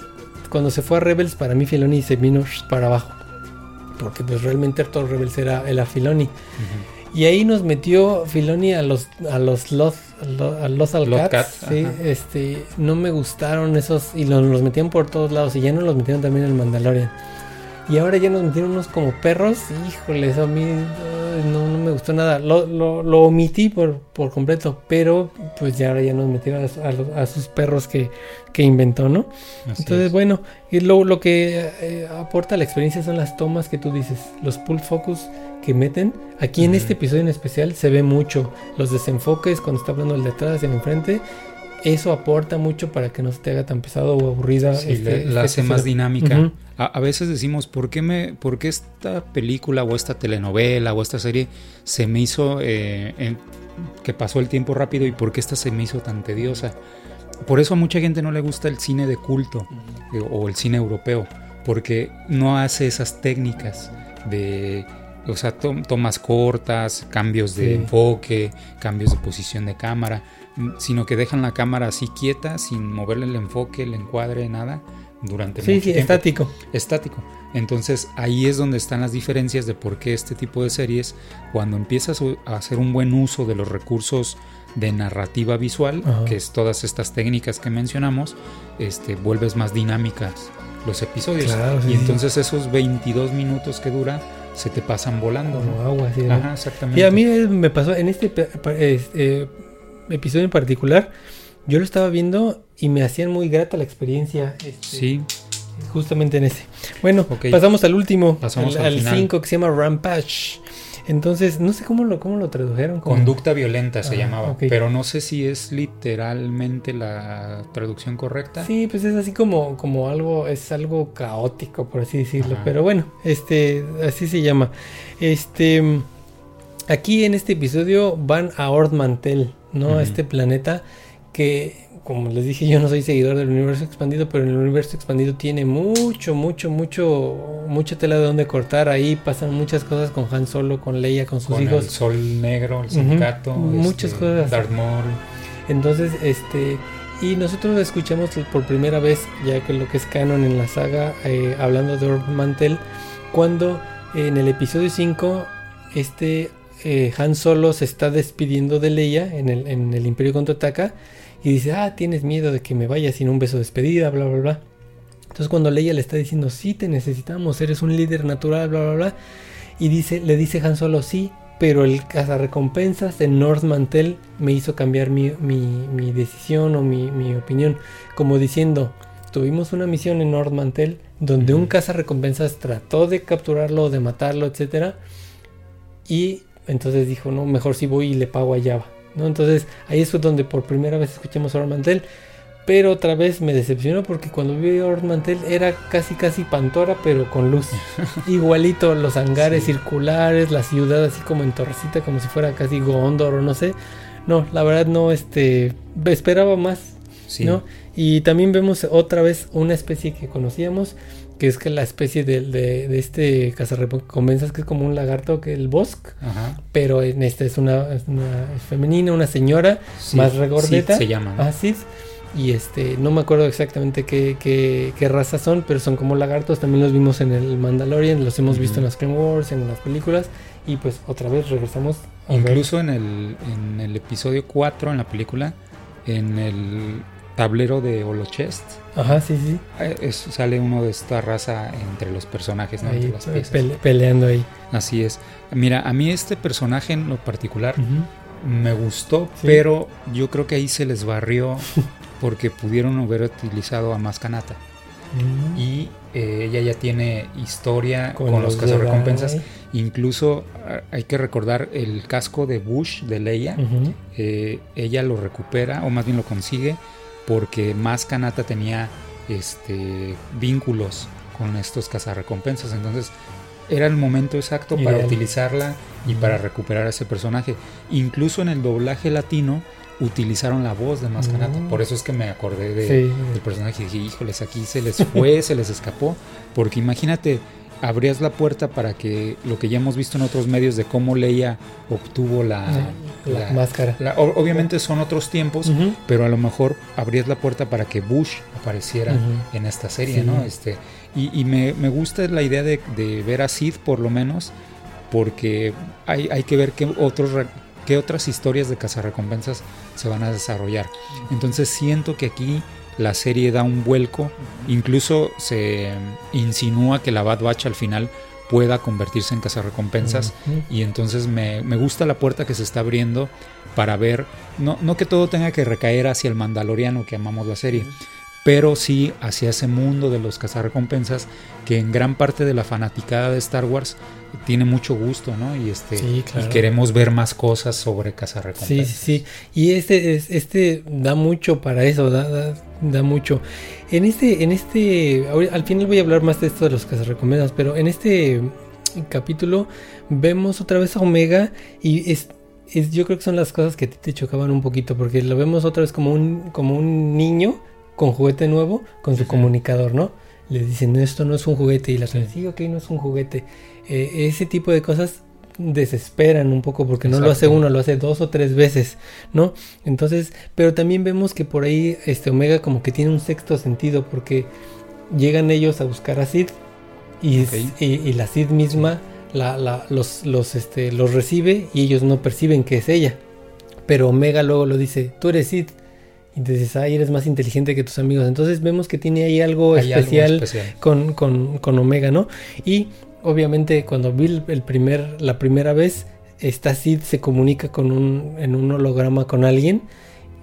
cuando se fue a Rebels, para mí Filoni se vino para abajo. Porque pues realmente todo Rebels era el a Filoni. Y ahí nos metió Filoni a los a los los a los Alcats, sí, este, no me gustaron esos y los, los, metían por todos lados y ya no los metieron también en el Mandalorian. Y ahora ya nos metieron unos como perros, híjole, eso a mí no, no me gustó nada. Lo, lo, lo, omití por, por completo, pero pues ya ahora ya nos metieron a, a, sus perros que, que inventó, ¿no? Entonces, bueno, y lo, lo que eh, aporta la experiencia son las tomas que tú dices, los pull focus que meten. Aquí en este episodio en especial se ve mucho los desenfoques cuando está hablando el detrás y el enfrente. Eso aporta mucho para que no se te haga tan pesado o aburrida. Sí, este, la hace más dinámica. a, veces decimos, ¿por qué, me, ¿por qué esta película o esta telenovela o esta serie se me hizo eh, que pasó el tiempo rápido y por qué esta se me hizo tan tediosa? Por eso a mucha gente no le gusta el cine de culto eh, o el cine europeo, porque no hace esas técnicas de o sea, tomas cortas, cambios de enfoque, cambios de posición de cámara, sino que dejan la cámara así quieta, sin moverle el enfoque, el encuadre, nada, durante sí, sí, estático. Estático. Entonces ahí es donde están las diferencias de por qué este tipo de series, cuando empiezas a hacer un buen uso de los recursos de narrativa visual, que es todas estas técnicas que mencionamos, este, vuelves más dinámicas los episodios. y entonces esos 22 minutos que dura, se te pasan volando. Como agua, sí. Ajá, exactamente. Y a mí me pasó en este, este, episodio en particular, yo lo estaba viendo y me hacían muy grata la experiencia. Este, sí. Justamente en ese. Bueno, pasamos al último, pasamos al 5 que se llama Rampage. Entonces, no sé cómo lo, cómo lo tradujeron. Conducta violenta se llamaba, pero no sé si es literalmente la traducción correcta. Sí, pues es así como, como algo, es algo caótico, por así decirlo. Pero bueno, este, así se llama. Este, aquí en este episodio van a Ord Mantel, ¿no? A este planeta que como les dije, yo no soy seguidor del universo expandido, pero el universo expandido tiene mucho, mucho, mucho, mucha tela de donde cortar. Ahí pasan muchas cosas con Han Solo, con Leia, con sus hijos. El Sol Negro, el Sindicato, muchas este, cosas. Darth Maul. Entonces, este, y nosotros escuchamos por primera vez, ya que lo que es canon en la saga, eh, hablando de Orb Mantel, cuando en el episodio 5, este eh, Han Solo se está despidiendo de Leia en el, en el Imperio contraataca y dice, ah, tienes miedo de que me vaya sin un beso de despedida, bla, bla, bla. Entonces cuando Leia le está diciendo, sí, te necesitamos, eres un líder natural, bla, bla, bla. Y dice, le dice Han Solo, sí, pero el cazarrecompensas de North Mantel me hizo cambiar mi, mi, decisión o mi, mi, opinión. Como diciendo, tuvimos una misión en North Mantel donde un cazarrecompensas trató de capturarlo, de matarlo, etc. Y entonces dijo, no, mejor si voy y le pago a Java. Entonces ahí es donde por primera vez escuchamos a Ormantel. Pero otra vez me decepcionó porque cuando vi a Ormantel era casi casi Pantora pero con luz. Igualito los hangares circulares, la ciudad así como en torrecita como si fuera casi Gondor o no sé. No, la verdad no, este, esperaba más. ¿no? Y también vemos otra vez una especie que conocíamos, que es que la especie de, de, este cazarrecompensas que es como un lagarto que el bosque, pero en este es una, femenina, una señora más regordeta. se llama. Así y este no me acuerdo exactamente qué, qué, qué raza son, pero son como lagartos, también los vimos en el Mandalorian, los hemos visto en las Clone Wars, en las películas y pues otra vez regresamos. Incluso en el, en el episodio 4 en la película, en el tablero de Holochest. Ajá, sí, sí. Sale uno de esta raza entre los personajes, ¿no? Ahí, peleando ahí. Así es. Mira, a mí este personaje en lo particular me gustó, pero yo creo que ahí se les barrió porque pudieron haber utilizado a Mascanata. Mm. Y eh, ella ya tiene historia con, los, cazarrecompensas. Incluso ah, hay que recordar el casco de Bush de Leia. Eh, ella lo recupera, o más bien lo consigue, porque Mascanata tenía este, vínculos con estos cazarrecompensas. Entonces era el momento exacto para utilizarla y para recuperar a ese personaje. Incluso en el doblaje latino utilizaron la voz de Mascanata. Por eso es que me acordé de, del personaje y dije, híjoles, aquí se les fue, se les escapó. Porque imagínate, abrías la puerta para que lo que ya hemos visto en otros medios de cómo Leia obtuvo la, máscara. obviamente son otros tiempos, pero a lo mejor abrías la puerta para que Bush apareciera en esta serie, ¿no? Este, y, me, gusta la idea de, ver a Sid por lo menos, porque hay, hay que ver qué, otros, qué otras historias de cazarrecompensas se van a desarrollar. Entonces siento que aquí la serie da un vuelco, incluso se insinúa que la Bad Batch al final pueda convertirse en cazarrecompensas. Y entonces me, gusta la puerta que se está abriendo para ver, no, no que todo tenga que recaer hacia el mandaloriano que amamos la serie, pero sí hacia ese mundo de los cazarrecompensas que en gran parte de la fanaticada de Star Wars tiene mucho gusto, ¿no? Y este queremos ver más cosas sobre cazarrecompensas. Sí, sí, sí. Y este este da mucho para eso, da, da, mucho. En este en este al final voy a hablar más de esto de los cazarrecompensas, pero en este capítulo vemos otra vez a Omega y es yo creo que son las cosas que te chocaban un poquito porque lo vemos otra vez como un como un niño con juguete nuevo, con su comunicador, ¿no? Le dicen, esto no es un juguete. Y la gente, sí, ok, no es un juguete. Eh, ese tipo de cosas desesperan un poco porque no lo hace uno, lo hace dos o tres veces, ¿no? Entonces, pero también vemos que por ahí este Omega como que tiene un sexto sentido porque llegan ellos a buscar a Sid y, y, la Sid misma la, los, los, este, los recibe y ellos no perciben que es ella. Pero Omega luego lo dice, tú eres Sid y dices, ay, eres más inteligente que tus amigos. Entonces vemos que tiene ahí algo, especial, Con, con, Omega, ¿no? Y obviamente cuando vi el primer, la primera vez, esta Sid se comunica con un, en un holograma con alguien,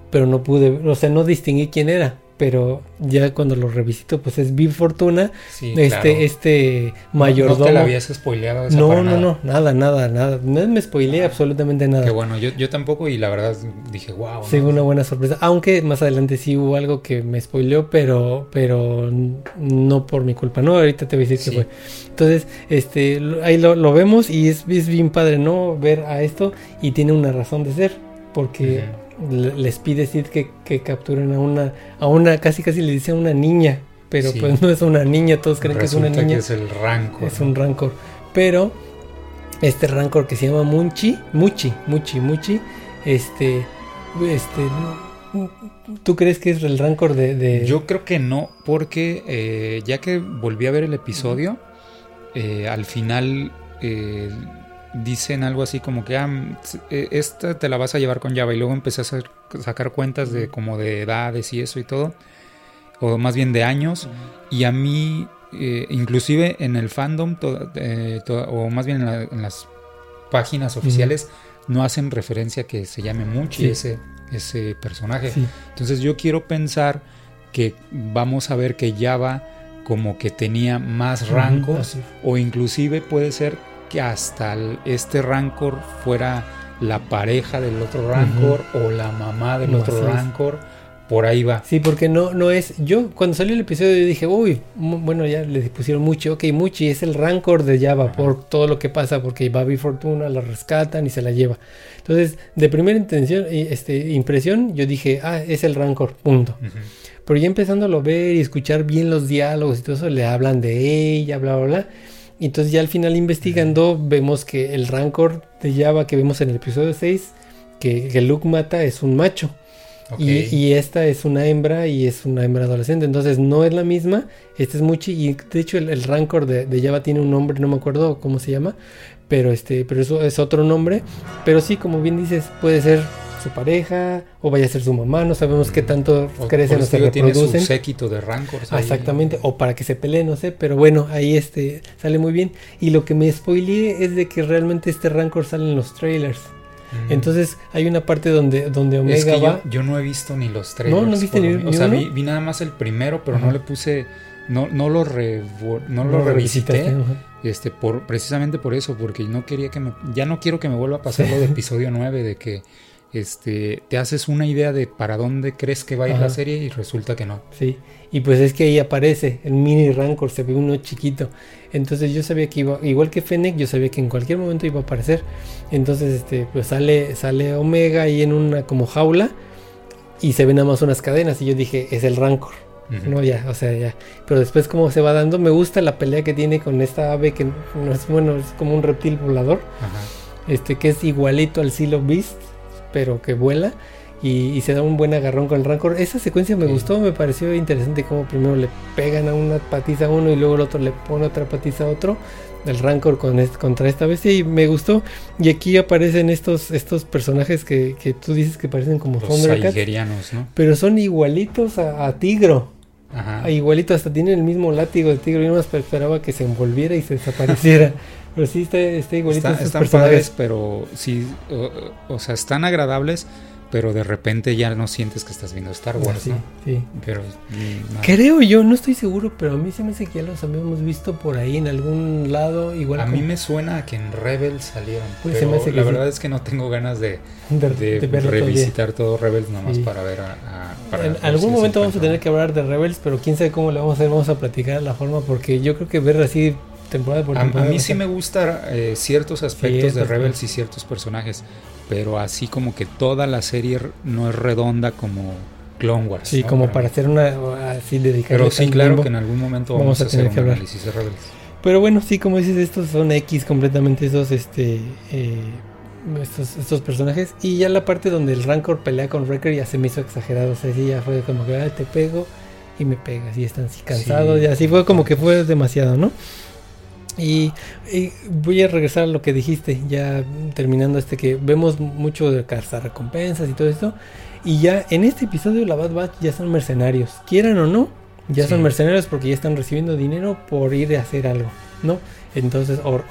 pero no pude, o sea, no distinguí quién era pero ya cuando lo revisito, pues es Big Fortuna, este, este mayordomo. No, te la habías spoileado esa No, no, no, nada, nada, nada. No me spoileé absolutamente nada. Que bueno, yo, yo tampoco y la verdad dije, wow. Sí, una buena sorpresa. Aunque más adelante sí hubo algo que me spoileó, pero, pero no por mi culpa, ¿no? Ahorita te voy a decir que fue. Entonces, este, ahí lo, lo vemos y es, es, bien padre, ¿no? Ver a esto y tiene una razón de ser, porque les pide Sid que, capturen a una, a una, casi casi le dice a una niña, pero pues no es una niña, todos creen que es una niña. es el rancor. Es un rancor. Pero este rancor que se llama Munchi, Muchi, Muchi, Muchi, este, este, ¿tú crees que es el rancor de...? Yo creo que no, porque eh, ya que volví a ver el episodio, eh, al final... Eh, dicen algo así como que ah, e, esta te la vas a llevar con Java y luego empecé a sacar cuentas de como de edades y eso y todo o más bien de años y a mí eh, inclusive en el fandom eh, o más bien en, las páginas oficiales no hacen referencia que se llame Muchi ese, ese personaje. Entonces yo quiero pensar que vamos a ver que Java como que tenía más rancos o inclusive puede ser que hasta este Rancor fuera la pareja del otro Rancor o la mamá del otro Rancor. Por ahí va. Sí, porque no, no es. Yo cuando salió el episodio yo dije, uy, bueno, ya le pusieron mucho. Ok, Muchi es el Rancor de Java por todo lo que pasa, porque Babi Fortuna la rescatan y se la lleva. Entonces, de primera intención, este, impresión, yo dije, ah, es el Rancor, punto. Pero ya empezándolo a ver y escuchar bien los diálogos y todo eso, le hablan de ella, bla, bla, bla. Entonces ya al final investigando vemos que el Rancor de Java que vemos en el episodio 6, que, que Luke mata es un macho. Y, y, esta es una hembra y es una hembra adolescente. Entonces no es la misma. Este es Muchi. Y de hecho el, Rancor de, de, Java tiene un nombre, no me acuerdo cómo se llama. Pero este, pero eso es otro nombre. Pero sí, como bien dices, puede ser su pareja o vaya a ser su mamá, no sabemos qué tanto crecen o se reproducen. Tiene su séquito de rancors. Exactamente, o para que se peleen, no sé, pero bueno, ahí este sale muy bien. Y lo que me spoileé es de que realmente este rancor sale en los trailers. Mm. Entonces hay una parte donde, donde Omega va. Yo, no he visto ni los trailers. No, no viste ni, O sea, vi, nada más el primero, pero no le puse. No, no lo, no, lo revisité. Este, por, precisamente por eso, porque no quería que me. Ya no quiero que me vuelva a pasar lo de episodio 9 de que este, te haces una idea de para dónde crees que va a ir la serie y resulta que no. Sí, y pues es que ahí aparece el mini Rancor, se ve uno chiquito. Entonces yo sabía que iba, igual que Fennec, yo sabía que en cualquier momento iba a aparecer. Entonces, este, pues sale, sale Omega ahí en una como jaula y se ven nada más unas cadenas y yo dije, es el Rancor. No, ya, o sea, ya. Pero después cómo se va dando, me gusta la pelea que tiene con esta ave que no es bueno, es como un reptil volador. Este que es igualito al Silo Beast pero que vuela y, se da un buen agarrón con el Rancor. Esa secuencia me gustó, me pareció interesante como primero le pegan a una patiza a uno y luego el otro le pone otra patiza a otro. El Rancor con contra esta bestia y me gustó. Y aquí aparecen estos, estos personajes que, que tú dices que parecen como Los ¿no? Pero son igualitos a, Tigro. Ajá. Igualito, hasta tienen el mismo látigo de Tigro. Yo no esperaba que se envolviera y se desapareciera. Pero sí está, está igualito. están padres, pero sí, o, sea, están agradables, pero de repente ya no sientes que estás viendo Star Wars, sí, Sí. Pero creo yo, no estoy seguro, pero a mí se me hace que ya los habíamos visto por ahí en algún lado, igual. A mí me suena a que en Rebels salieron, pues pero la verdad es que no tengo ganas de, revisitar todo, Rebels nomás para ver a, en algún momento vamos a tener que hablar de Rebels, pero quién sabe cómo le vamos a hacer, vamos a platicar la forma, porque yo creo que ver así temporada por temporada. A, mí sí me gustan eh, ciertos aspectos de Rebels y ciertos personajes, pero así como que toda la serie no es redonda como Clone Wars. Sí, como para hacer una así dedicada. Pero sí, claro que en algún momento vamos, a, tener que hablar. análisis de Rebels. Pero bueno, sí, como dices, estos son X completamente esos este eh, estos, estos, personajes. Y ya la parte donde el Rancor pelea con Wrecker ya se me hizo exagerado. O sea, sí, ya fue como que ah, te pego y me pegas. Y están así cansados. Y así fue como que fue demasiado, ¿no? Y, voy a regresar a lo que dijiste, ya terminando este que vemos mucho de cazar recompensas y todo esto. Y ya en este episodio la Bad Batch ya son mercenarios, quieran o no, ya son mercenarios porque ya están recibiendo dinero por ir a hacer algo, ¿no? Entonces, o,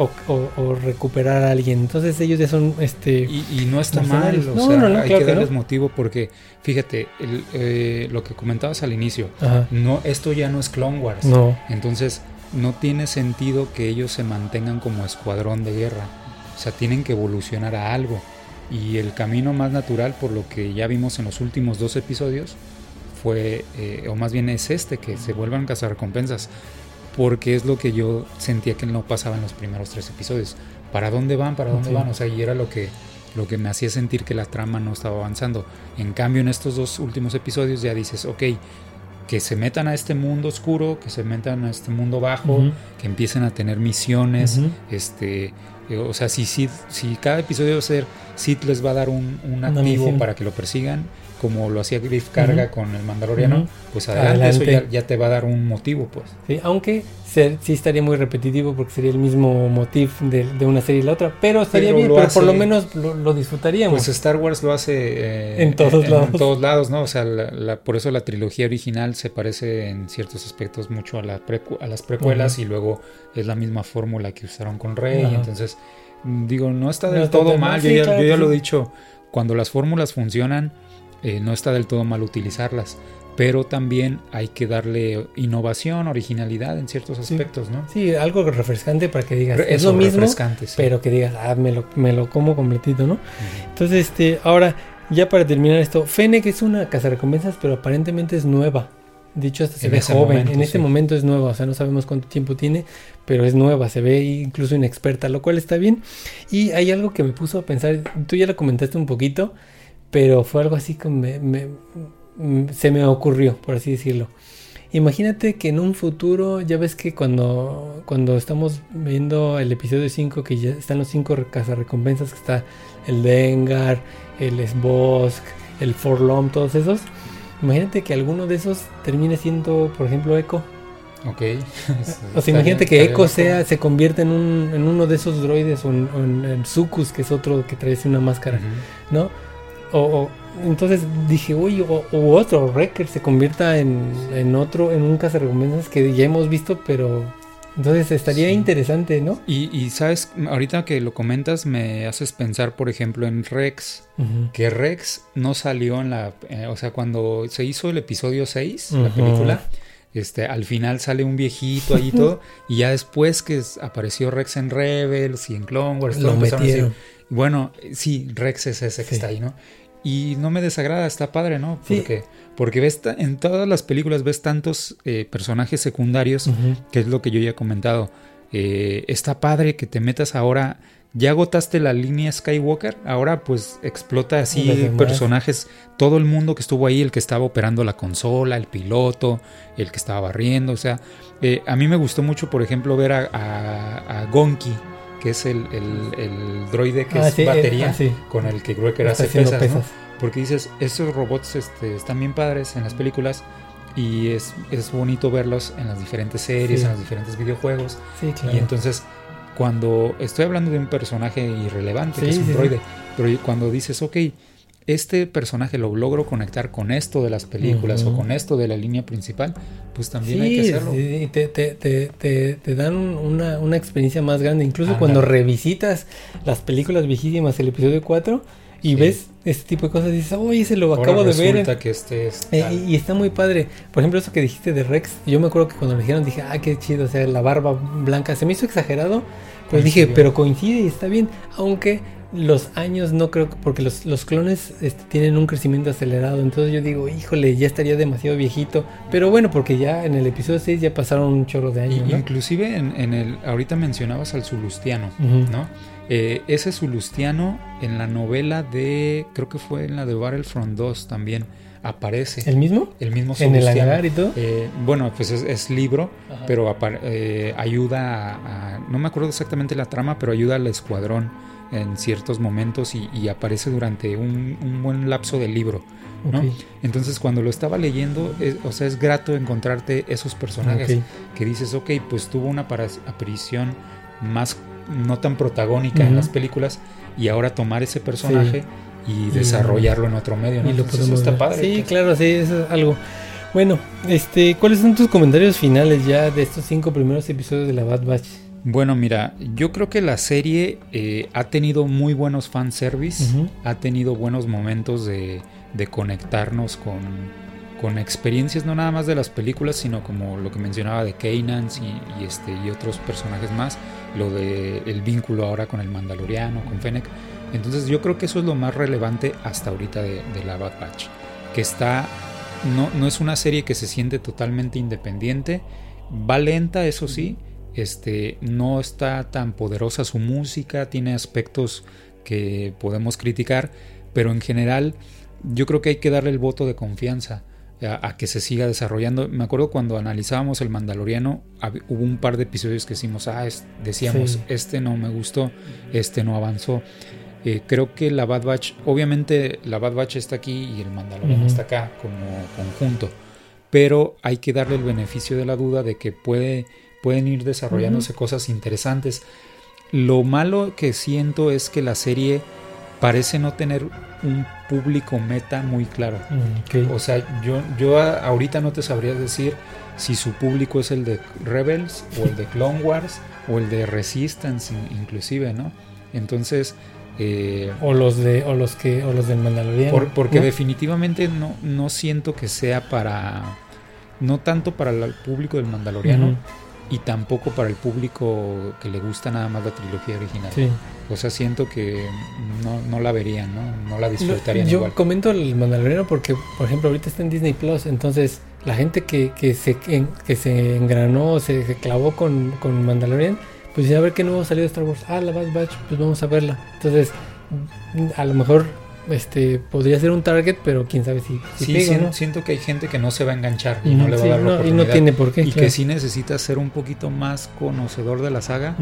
o, recuperar a alguien. Entonces ellos ya son este. Y, no está mal, o sea, hay que darles motivo porque, fíjate, eh, lo que comentabas al inicio, no, esto ya no es Clone Wars. No. Entonces, no tiene sentido que ellos se mantengan como escuadrón de guerra. O sea, tienen que evolucionar a algo. Y el camino más natural, por lo que ya vimos en los últimos dos episodios, fue, eh, o más bien es este, que se vuelvan a cazar recompensas. Porque es lo que yo sentía que no pasaba en los primeros tres episodios. ¿Para dónde van? ¿Para dónde van? O sea, y era lo que, lo que me hacía sentir que la trama no estaba avanzando. En cambio, en estos dos últimos episodios ya dices, ok, que se metan a este mundo oscuro, que se metan a este mundo bajo, que empiecen a tener misiones, este, eh, o sea, si, si, si cada episodio va a ser, Sid les va a dar un, un activo para que lo persigan, como lo hacía Griff Carga con el Mandaloriano, pues adelante, eso ya, te va a dar un motivo, pues. Sí, aunque sí estaría muy repetitivo porque sería el mismo motivo de, una serie y la otra, pero estaría bien, pero por lo menos lo, disfrutaríamos. Pues Star Wars lo hace eh, en todos lados. En todos lados, ¿no? O sea, por eso la trilogía original se parece en ciertos aspectos mucho a, la a las precuelas y luego es la misma fórmula que usaron con Rey, entonces digo, no está del todo mal, yo, ya, lo he dicho, cuando las fórmulas funcionan, eh, no está del todo mal utilizarlas, pero también hay que darle innovación, originalidad en ciertos aspectos, ¿no? Sí, algo refrescante para que digas, es lo mismo, pero que digas, ah, me lo, me lo como completito, ¿no? Entonces, este, ahora, ya para terminar esto, Fennec es una recompensas pero aparentemente es nueva. Dicho hasta se ve joven, en este momento es nueva, o sea, no sabemos cuánto tiempo tiene, pero es nueva, se ve incluso inexperta, lo cual está bien. Y hay algo que me puso a pensar, tú ya lo comentaste un poquito, pero fue algo así que me, se me ocurrió, por así decirlo. Imagínate que en un futuro, ya ves que cuando, cuando estamos viendo el episodio 5, que ya están los 5 cazarrecompensas, que está el Dengar, el Sbosk, el Forlom, todos esos. Imagínate que alguno de esos termine siendo, por ejemplo, Echo. Ok. o sea, imagínate que Echo sea, se convierte en, un, en uno de esos droides o en, en, Sucus, que es otro que trae una máscara, ¿no? O, entonces dije, uy, o, otro, Wrecker se convierta en, en otro, en un cazarrecompensas que ya hemos visto, pero entonces estaría interesante, ¿no? Y, sabes, ahorita que lo comentas me haces pensar, por ejemplo, en Rex, que Rex no salió en la, eh, o sea, cuando se hizo el episodio 6, la película, este, al final sale un viejito ahí y todo, y ya después que apareció Rex en Rebels y en Clone Wars, lo metieron. bueno, sí, Rex es ese que está ahí, ¿no? Y no me desagrada, está padre, ¿no? Porque, porque ves en todas las películas ves tantos eh, personajes secundarios, que es lo que yo ya he comentado. Eh, está padre que te metas ahora. Ya agotaste la línea Skywalker, ahora pues explota así personajes, todo el mundo que estuvo ahí, el que estaba operando la consola, el piloto, el que estaba barriendo, o sea, eh, a mí me gustó mucho, por ejemplo, ver a, a, a Gonki, que es el, droide que ah, es batería ah, con el que Greker hace pesas, Porque dices, esos robots este, están bien padres en las películas y es, es bonito verlos en las diferentes series, en los diferentes videojuegos. Y entonces, cuando estoy hablando de un personaje irrelevante, que es un droide, pero cuando dices, ok, este personaje lo logro conectar con esto de las películas o con esto de la línea principal, pues también hay que hacerlo. Sí, te, te, te, te, dan una, una, experiencia más grande. Incluso cuando revisitas las películas viejísimas, el episodio 4, y ves este tipo de cosas, dices, oye, se lo acabo de ver. que este es eh, y, está muy padre. Por ejemplo, eso que dijiste de Rex, yo me acuerdo que cuando me dijeron, dije, ah, qué chido, o sea, la barba blanca, se me hizo exagerado. Pues dije, pero coincide y está bien. Aunque los años no creo porque los, los clones este, tienen un crecimiento acelerado. Entonces yo digo, híjole, ya estaría demasiado viejito. Pero bueno, porque ya en el episodio 6 ya pasaron un chorro de años. Inclusive en, el, ahorita mencionabas al Zulustiano, ¿no? Eh, ese Zulustiano en la novela de, creo que fue en la de Battlefront 2 también aparece. ¿El mismo? El mismo ¿En el hangar y todo? Eh, bueno, pues es, libro, pero eh, ayuda a, No me acuerdo exactamente la trama, pero ayuda al escuadrón en ciertos momentos y, aparece durante un, buen lapso del libro. ¿no? Entonces cuando lo estaba leyendo, o sea, es grato encontrarte esos personajes que dices, ok, pues tuvo una aparición más no tan protagónica en las películas y ahora tomar ese personaje y desarrollarlo en otro medio. ¿no? Y lo eso está padre. Sí, claro, sí, eso es algo. Bueno, este, ¿cuáles son tus comentarios finales ya de estos cinco primeros episodios de la Bad Batch? Bueno, mira, yo creo que la serie eh, ha tenido muy buenos fanservice, ha tenido buenos momentos de, conectarnos con, con, experiencias no nada más de las películas, sino como lo que mencionaba de Kanans y, este, y otros personajes más, lo de el vínculo ahora con el Mandaloriano, con Fennec. Entonces yo creo que eso es lo más relevante hasta ahorita de, la Bad Batch, que está, no, no es una serie que se siente totalmente independiente, va lenta, eso sí, este, no está tan poderosa su música, tiene aspectos que podemos criticar, pero en general yo creo que hay que darle el voto de confianza a, que se siga desarrollando. Me acuerdo cuando analizábamos el Mandaloriano, hubo un par de episodios que decimos, ah, decíamos, este no me gustó, este no avanzó. Eh, creo que la Bad Batch, obviamente la Bad Batch está aquí y el Mandaloriano está acá como conjunto, pero hay que darle el beneficio de la duda de que puede pueden ir desarrollándose cosas interesantes. Lo malo que siento es que la serie parece no tener un público meta muy claro. Mm, o sea, yo, yo ahorita no te sabría decir si su público es el de Rebels o el de Clone Wars o el de Resistance inclusive, ¿no? Entonces... Eh, o los de o los que o los del Mandaloriano porque definitivamente no no siento que sea para no tanto para el público del Mandaloriano y tampoco para el público que le gusta nada más la trilogía original. O sea, siento que no, la verían, ¿no? No la disfrutarían yo comento el Mandaloriano porque, por ejemplo, ahorita está en Disney Plus, entonces la gente que, que, se, que se engranó, se, se clavó con, con Mandalorian, pues ya a ver qué nuevo salió de Star Wars. Ah, la Bad Batch, pues vamos a verla. Entonces, a lo mejor este podría ser un target, pero quién sabe si, sí, siento, que hay gente que no se va a enganchar y no le va a dar la oportunidad. Y no tiene por qué. Y que sí necesita ser un poquito más conocedor de la saga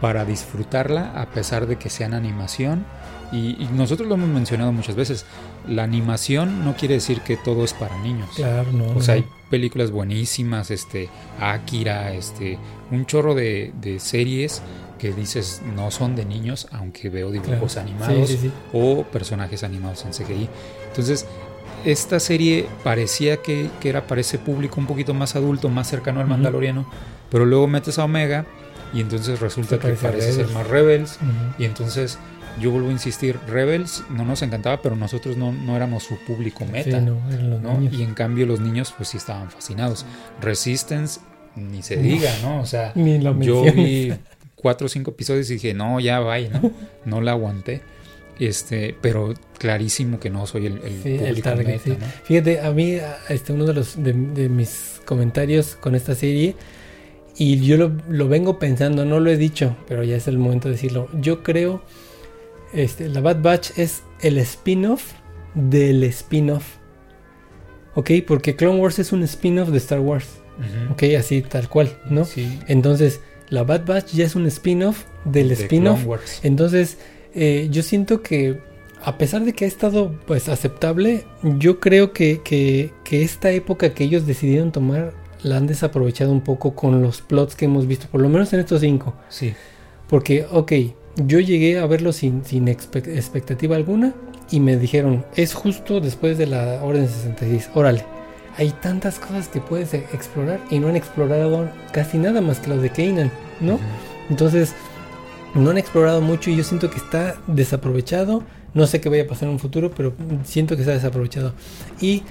para disfrutarla, a pesar de que sea en animación Y, nosotros lo hemos mencionado muchas veces. La animación no quiere decir que todo es para niños. Claro, no. O sea, hay películas buenísimas, este, Akira, este, un chorro de, series que dices no son de niños, aunque veo dibujos animados o personajes animados en CGI. Entonces, esta serie parecía que, era para ese público un poquito más adulto, más cercano al Mandaloriano, pero luego metes a Omega y entonces resulta que parece ser más Rebels. Y entonces yo vuelvo a insistir, Rebels no nos encantaba, pero nosotros no, no éramos su público meta. no, Y en cambio los niños pues sí estaban fascinados. Resistance, ni se diga, ¿no? O sea, yo vi cuatro o cinco episodios y dije, no, ya va, ¿no? No la aguanté. Este, pero clarísimo que no soy el, el público meta, Fíjate, a mí, este, uno de los de, mis comentarios con esta serie, y yo lo, lo vengo pensando, no lo he dicho, pero ya es el momento de decirlo. Yo creo este, la Bad Batch es el spin-off del spin-off. ¿Ok? Porque Clone Wars es un spin-off de Star Wars. ¿Ok? Así tal cual, ¿no? Sí. Entonces, la Bad Batch ya es un spin-off del spin-off. Entonces, eh, yo siento que, a pesar de que ha estado pues aceptable, yo creo que, que, que esta época que ellos decidieron tomar la han desaprovechado un poco con los plots que hemos visto, por lo menos en estos cinco. Sí. Porque, ok, yo llegué a verlo sin, sin expectativa alguna y me dijeron, es justo después de la Orden 66, órale. Hay tantas cosas que puedes e-, explorar y no han explorado casi nada más que las de Kanan, ¿no? Entonces, no han explorado mucho y yo siento que está desaprovechado. No sé qué vaya a pasar en un futuro, pero siento que está desaprovechado. Y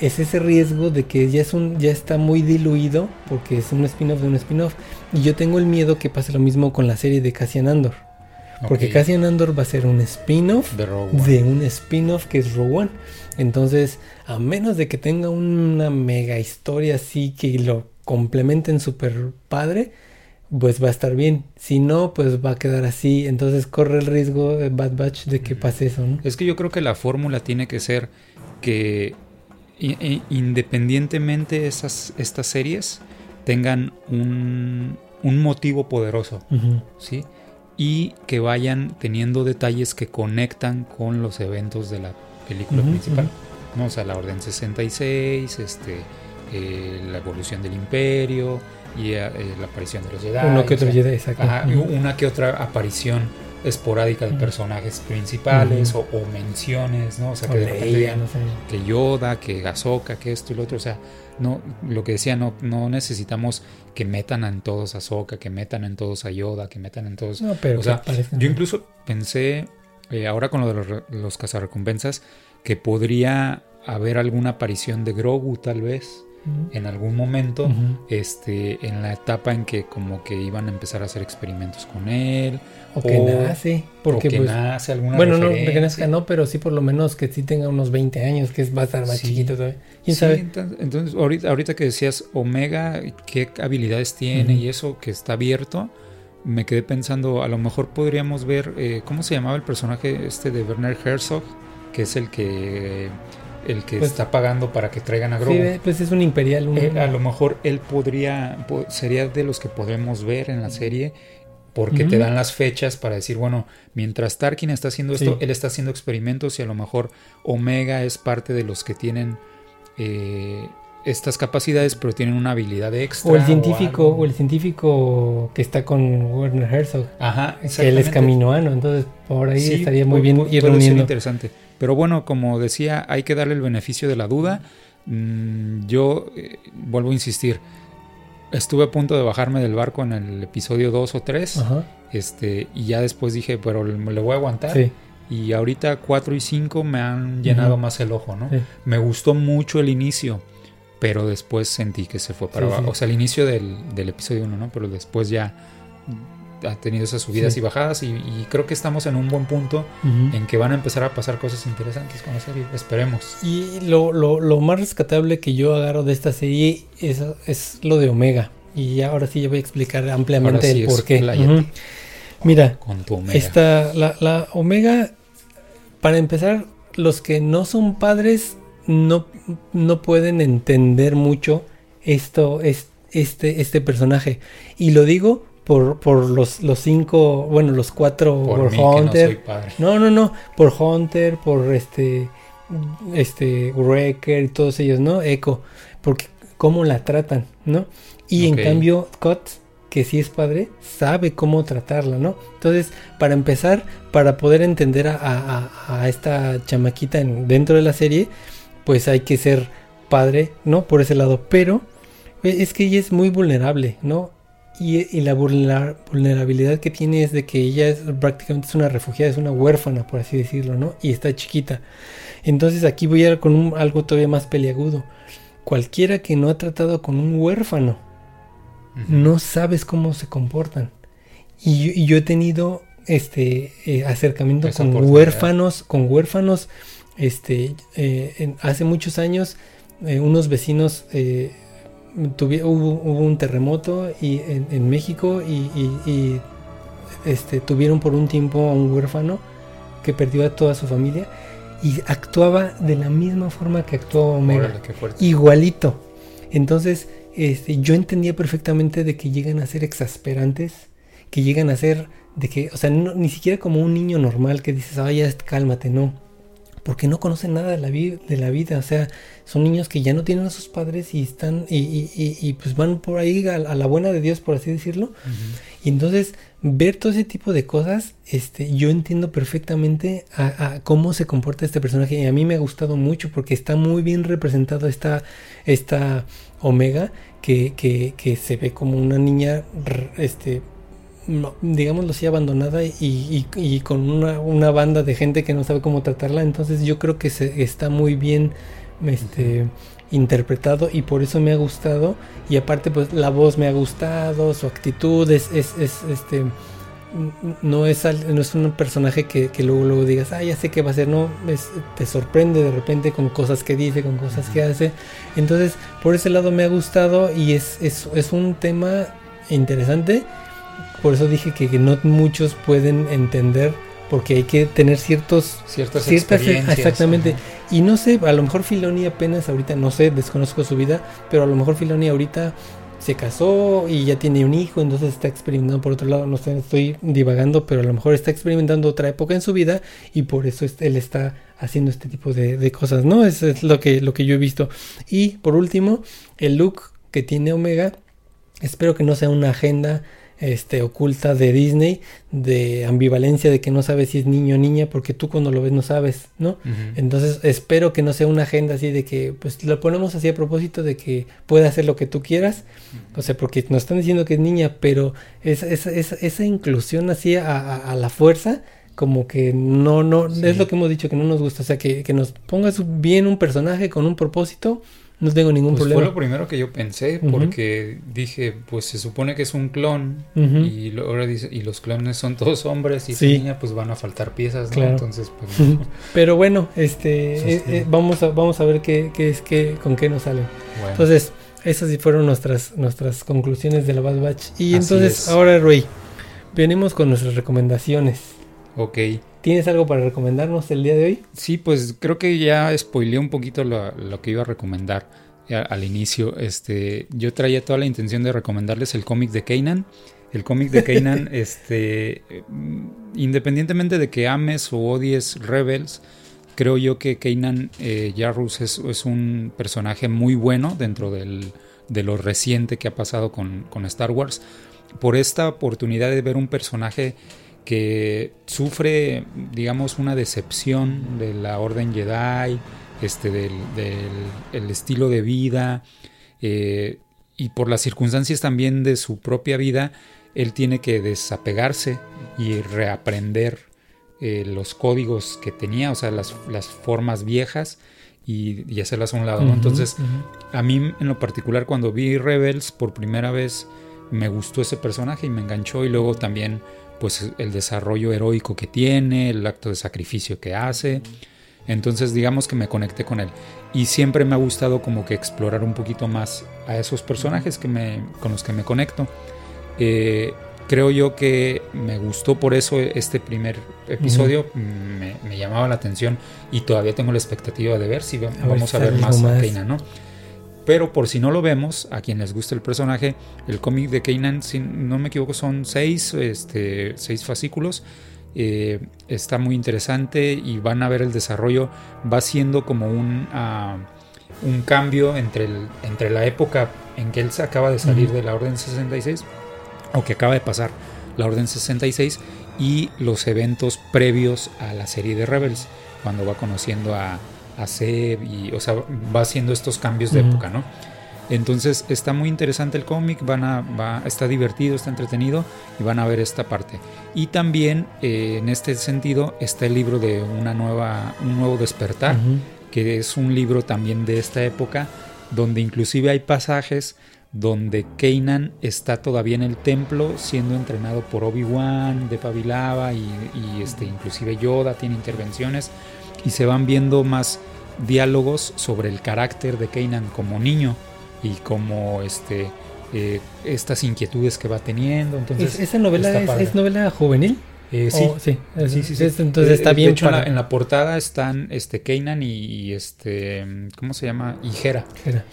es ese riesgo de que ya es un ya está muy diluido porque es un spin-off de un spin-off y yo tengo el miedo que pase lo mismo con la serie de Cassian Andor porque Cassian Andor va a ser un spin-off de, un spin-off que es Rogue One. Entonces, a menos de que tenga una mega historia así que lo complementen súper padre, pues va a estar bien. Si no, pues va a quedar así. Entonces corre el riesgo de Bad Batch de que pase eso. ¿no? Es que yo creo que la fórmula tiene que ser que independientemente esas, estas series tengan un, un motivo poderoso. ¿sí? Y que vayan teniendo detalles que conectan con los eventos de la película principal. O sea, la Orden 66, este, eh, la evolución del imperio y eh, la aparición de los Jedi. Uno que otro Jedi, exacto. Una que otra aparición esporádica de personajes principales o, menciones, ¿no? O sea, que de repente que Yoda, que Ahsoka, que esto y lo otro, o sea, no, lo que decía, no, no necesitamos que metan en todos a Ahsoka, que metan en todos a Yoda, que metan en todos... No, pero o sea, yo incluso pensé, eh, ahora con lo de los, los cazarrecompensas, que podría haber alguna aparición de Grogu tal vez en algún momento, este, en la etapa en que como que iban a empezar a hacer experimentos con él. O, que nace. Porque o que pues, nace alguna Bueno, no, que nazca no, pero sí por lo menos que sí tenga unos 20 años, que va a estar más chiquito todavía. ¿Quién sabe? Entonces, ahorita, ahorita que decías Omega, qué habilidades tiene y eso que está abierto, me quedé pensando, a lo mejor podríamos ver, eh, ¿cómo se llamaba el personaje este de Werner Herzog? Que es el que el que pues está pagando para que traigan a Grogu. Sí, pues es un imperial. a lo mejor él podría, sería de los que podemos ver en la serie, porque te dan las fechas para decir, bueno, mientras Tarkin está haciendo esto, él está haciendo experimentos y a lo mejor Omega es parte de los que tienen eh, estas capacidades, pero tienen una habilidad extra. O el científico, o, el científico que está con Werner Herzog. Ajá, que él es caminoano, entonces por ahí estaría muy bien ir puede ser interesante. Pero bueno, como decía, hay que darle el beneficio de la duda. Mm, yo eh, vuelvo a insistir. Estuve a punto de bajarme del barco en el episodio 2 o 3. Este, y ya después dije, pero le voy a aguantar. Y ahorita 4 y 5 me han llenado más el ojo, ¿no? Me gustó mucho el inicio, pero después sentí que se fue para abajo. O sea, el inicio del, del episodio 1, ¿no? Pero después ya ha tenido esas subidas y bajadas y, creo que estamos en un buen punto en que van a empezar a pasar cosas interesantes con la serie, esperemos. Y lo, lo, lo más rescatable que yo agarro de esta serie es, es, lo de Omega. Y ahora sí yo voy a explicar ampliamente el por qué. Mira, con tu Omega. Esta, la, la Omega, para empezar, los que no son padres no, no pueden entender mucho esto, este, este personaje. Y lo digo por, por los, los cinco, bueno, los cuatro Por, por, mí, que no soy Hunter. padre. No, no, no, por Hunter, por este, este, Wrecker y todos ellos, ¿no? Echo, porque cómo la tratan, ¿no? Y en cambio, Scott, que sí es padre, sabe cómo tratarla, ¿no? Entonces, para empezar, para poder entender a, a- a- esta chamaquita en- dentro de la serie, pues hay que ser padre, ¿no? Por ese lado, pero eh, es que ella es muy vulnerable, ¿no? Y, y la vulnera- vulnerabilidad que tiene es de que ella es prácticamente es una refugiada, es una huérfana, por así decirlo, ¿no? Y está chiquita. Entonces aquí voy a ir con un- algo todavía más peliagudo. Cualquiera que no ha tratado con un huérfano, no sabes cómo se comportan. Y yo, y yo he tenido este eh, acercamiento Esa con huérfanos, con huérfanos, este, eh, en- hace muchos años, eh, unos vecinos hubo, hubo un terremoto y en, en México y, y- y, este, tuvieron por un tiempo a un huérfano que perdió a toda su familia y actuaba de la misma forma que actuaba Omega Órale, igualito. Entonces, este, yo entendía perfectamente de que llegan a ser exasperantes, que llegan a ser de que, o sea, no- ni siquiera como un niño normal que dices, ay, ya cálmate, no. Porque no conocen nada de la, de la vida, o sea, son niños que ya no tienen a sus padres y están, y, y- y- y, pues van por ahí a, a la buena de Dios, por así decirlo. Y entonces, ver todo ese tipo de cosas, este, yo entiendo perfectamente a, a cómo se comporta este personaje. Y a mí me ha gustado mucho porque está muy bien representado esta, esta Omega, que, que, que se ve como una niña, este, no, digámoslo así, abandonada y, y- y con una, una banda de gente que no sabe cómo tratarla. Entonces yo creo que se, está muy bien este, interpretado y por eso me ha gustado. Y aparte, pues la voz me ha gustado, su actitud es, es, es, este. No es, no es un personaje que, que luego, luego digas, ah, ya sé qué va a ser, no, es- te sorprende de repente con cosas que dice, con cosas que hace. Entonces, por ese lado me ha gustado y es, es, es un tema interesante. Por eso dije que, que no muchos pueden entender, porque hay que tener ciertos Ciertas, ciertas experiencias. exactamente ajá. y no sé a lo mejor Filoni apenas ahorita no sé desconozco su vida pero a lo mejor Filoni ahorita se casó y ya tiene un hijo entonces está experimentando por otro lado no sé estoy divagando pero a lo mejor está experimentando otra época en su vida y por eso es- él está haciendo este tipo de, de cosas no eso es lo que lo que yo he visto y por último el look que tiene Omega espero que no sea una agenda este, oculta de Disney, de ambivalencia de que no sabes si es niño o niña, porque tú cuando lo ves no sabes, ¿no? Entonces espero que no sea una agenda así de que, pues lo ponemos así a propósito de que pueda hacer lo que tú quieras, o sea, porque nos están diciendo que es niña, pero esa, esa, esa, esa inclusión así a, a- a la fuerza, como que no, no, Sí. es lo que hemos dicho que no nos gusta, o sea, que, que nos pongas bien un personaje con un propósito, no tengo ningún Pues fue problema. lo primero que yo pensé porque dije, pues se supone que es un clon Ujú. y lo- ahora dice y los clones son todos hombres y Sí. niña pues van a faltar piezas, ¿no? Claro. Entonces pues no. Pero bueno, este, Sí, eh, sí. eh, vamos a vamos a ver qué, qué es qué con qué nos salen. bueno. Entonces, esas sí fueron nuestras nuestras conclusiones de la Bad Batch. Y Así entonces, es. ahora Rui, venimos con nuestras recomendaciones. Ok. ¿Tienes algo para recomendarnos el día de hoy? Sí, pues creo que ya spoileé un poquito lo, lo que iba a recomendar al inicio. Este, yo traía toda la intención de recomendarles el cómic de Kanan. El cómic de Kanan, este, mm, independientemente de que ames o odies Rebels, creo yo que Kanan eh, Jarrus es, es un personaje muy bueno dentro del- de lo reciente que ha pasado con, con Star Wars. Por esta oportunidad de ver un personaje que sufre, digamos, una decepción de la Orden Jedi, este, del, del- el estilo de vida, eh, y por las circunstancias también de su propia vida, él tiene que desapegarse y reaprender eh, los códigos que tenía, o sea, las, las formas viejas y, y hacerlas a un lado, Entonces, a mí en lo particular cuando vi Rebels por primera vez me gustó ese personaje y me enganchó y luego también pues el desarrollo heroico que tiene, el acto de sacrificio que hace. Entonces digamos que me conecté con él y siempre me ha gustado como que explorar un poquito más a esos personajes que me, con los que me conecto. Eh, creo yo que me gustó por eso este primer episodio, me, me llamaba la atención y todavía tengo la expectativa de ver si ver vamos a ver más a. Kanan, ¿no? Pero por si no lo vemos, a quien les guste el personaje, el cómic de Kanan, si no me equivoco, son seis, este, seis fascículos. Eh, está muy interesante y van a ver el desarrollo. Va siendo como un, ah, un cambio entre, el, entre la época en que él se acaba de salir de la Orden 66, o que acaba de pasar la Orden 66, y los eventos previos a la serie de Rebels, cuando va conociendo a, a Seb y, o sea, va haciendo estos cambios de época, ¿no? Entonces está muy interesante el cómic, van a, va, está divertido, está entretenido y van a ver esta parte. Y también eh, en este sentido está el libro de una nueva, un nuevo despertar, que es un libro también de esta época, donde inclusive hay pasajes donde Kanan está todavía en el templo siendo entrenado por Obi-Wan de Pavilava y, y, este, inclusive Yoda tiene intervenciones y se van viendo más diálogos sobre el carácter de Kanan como niño y como este eh, estas inquietudes que va teniendo. Entonces, ¿Esa novela es, novela juvenil? Eh, sí. Oh, sí, sí, sí, entonces está bien. De hecho, en, la, portada están este Kanan y, este ¿cómo se llama? Y Hera.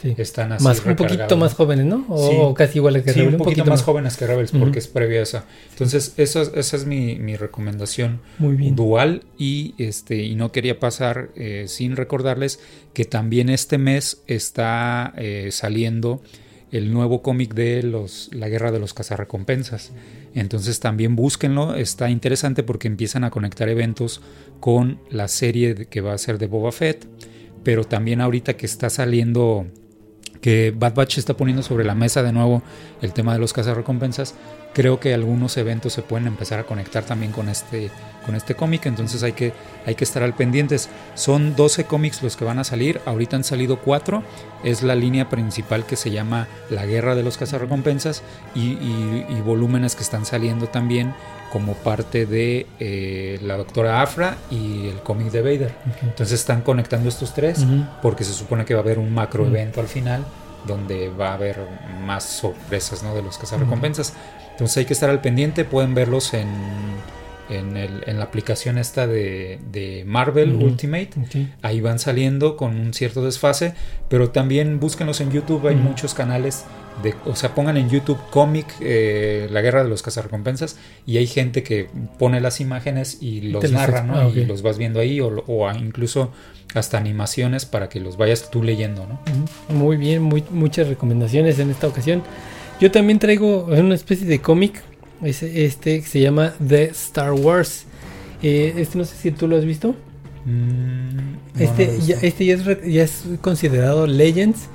sí. Están así más, un poquito más jóvenes, ¿no? O casi iguales que sí, un, poquito más, jóvenes que Rebels porque es previa a esa. Entonces, esa, esa es mi, mi recomendación Muy bien. dual y este y no quería pasar eh, sin recordarles que también este mes está eh, saliendo el nuevo cómic de los La Guerra de los Cazarrecompensas. Entonces también búsquenlo, está interesante porque empiezan a conectar eventos con la serie que va a ser de Boba Fett, pero también ahorita que está saliendo que Bad Batch está poniendo sobre la mesa de nuevo el tema de los cazarrecompensas, creo que algunos eventos se pueden empezar a conectar también con este, con este cómic, entonces hay que, hay que estar al pendientes. Son 12 cómics los que van a salir, ahorita han salido 4, es la línea principal que se llama La Guerra de los Cazarrecompensas y, y, volúmenes que están saliendo también como parte de eh, la doctora Afra y el cómic de Vader. Entonces están conectando estos tres porque se supone que va a haber un macro evento al final donde va a haber más sorpresas ¿no? de los cazarrecompensas. Entonces hay que estar al pendiente, pueden verlos en, en, el, en la aplicación esta de, de Marvel Ultimate. Ahí van saliendo con un cierto desfase, pero también búsquenlos en YouTube, hay muchos canales. De, o sea, pongan en YouTube cómic eh, La Guerra de los Cazarrecompensas y hay gente que pone las imágenes y los narra, ¿no? Ah, y los vas viendo ahí o, o, incluso hasta animaciones para que los vayas tú leyendo, ¿no? Muy bien, muy, muchas recomendaciones en esta ocasión. Yo también traigo una especie de cómic, este que se llama The Star Wars. Eh, este no sé si tú lo has visto. Mm, este, ya, este ya es, ya es, considerado Legends.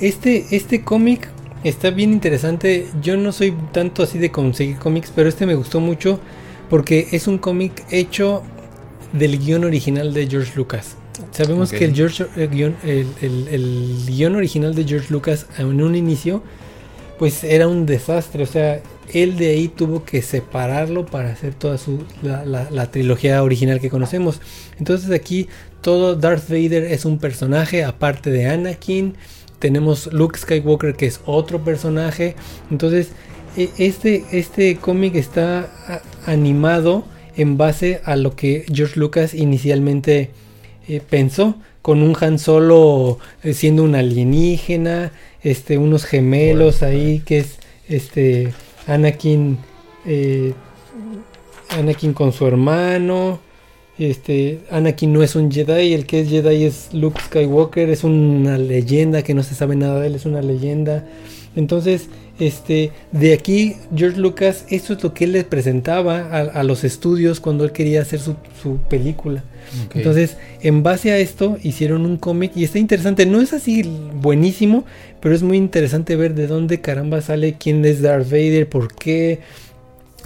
Este, este cómic está bien interesante. Yo no soy tanto así de conseguir cómics, pero este me gustó mucho porque es un cómic hecho del guion original de George Lucas. Sabemos que el, George, el, el, el, guion original de George Lucas en un inicio pues era un desastre. O sea, él de ahí tuvo que separarlo para hacer toda su, la, trilogía original que conocemos. Entonces aquí todo Darth Vader es un personaje aparte de Anakin. Tenemos Luke Skywalker que es otro personaje. Entonces e, este, este cómic está animado en base a lo que George Lucas inicialmente eh, pensó. Con un Han Solo eh, siendo un alienígena este, unos gemelos ahí, que es este Anakin, eh, Anakin con su hermano. Este, Anakin no es un Jedi, el que es Jedi es Luke Skywalker, es una leyenda que no se sabe nada de él, es una leyenda. Entonces, este, de aquí George Lucas, eso es lo que él le presentaba a, los estudios cuando él quería hacer su, película. Entonces, en base a esto, hicieron un cómic y está interesante. No es así buenísimo, pero es muy interesante ver de dónde caramba sale, quién es Darth Vader, por qué,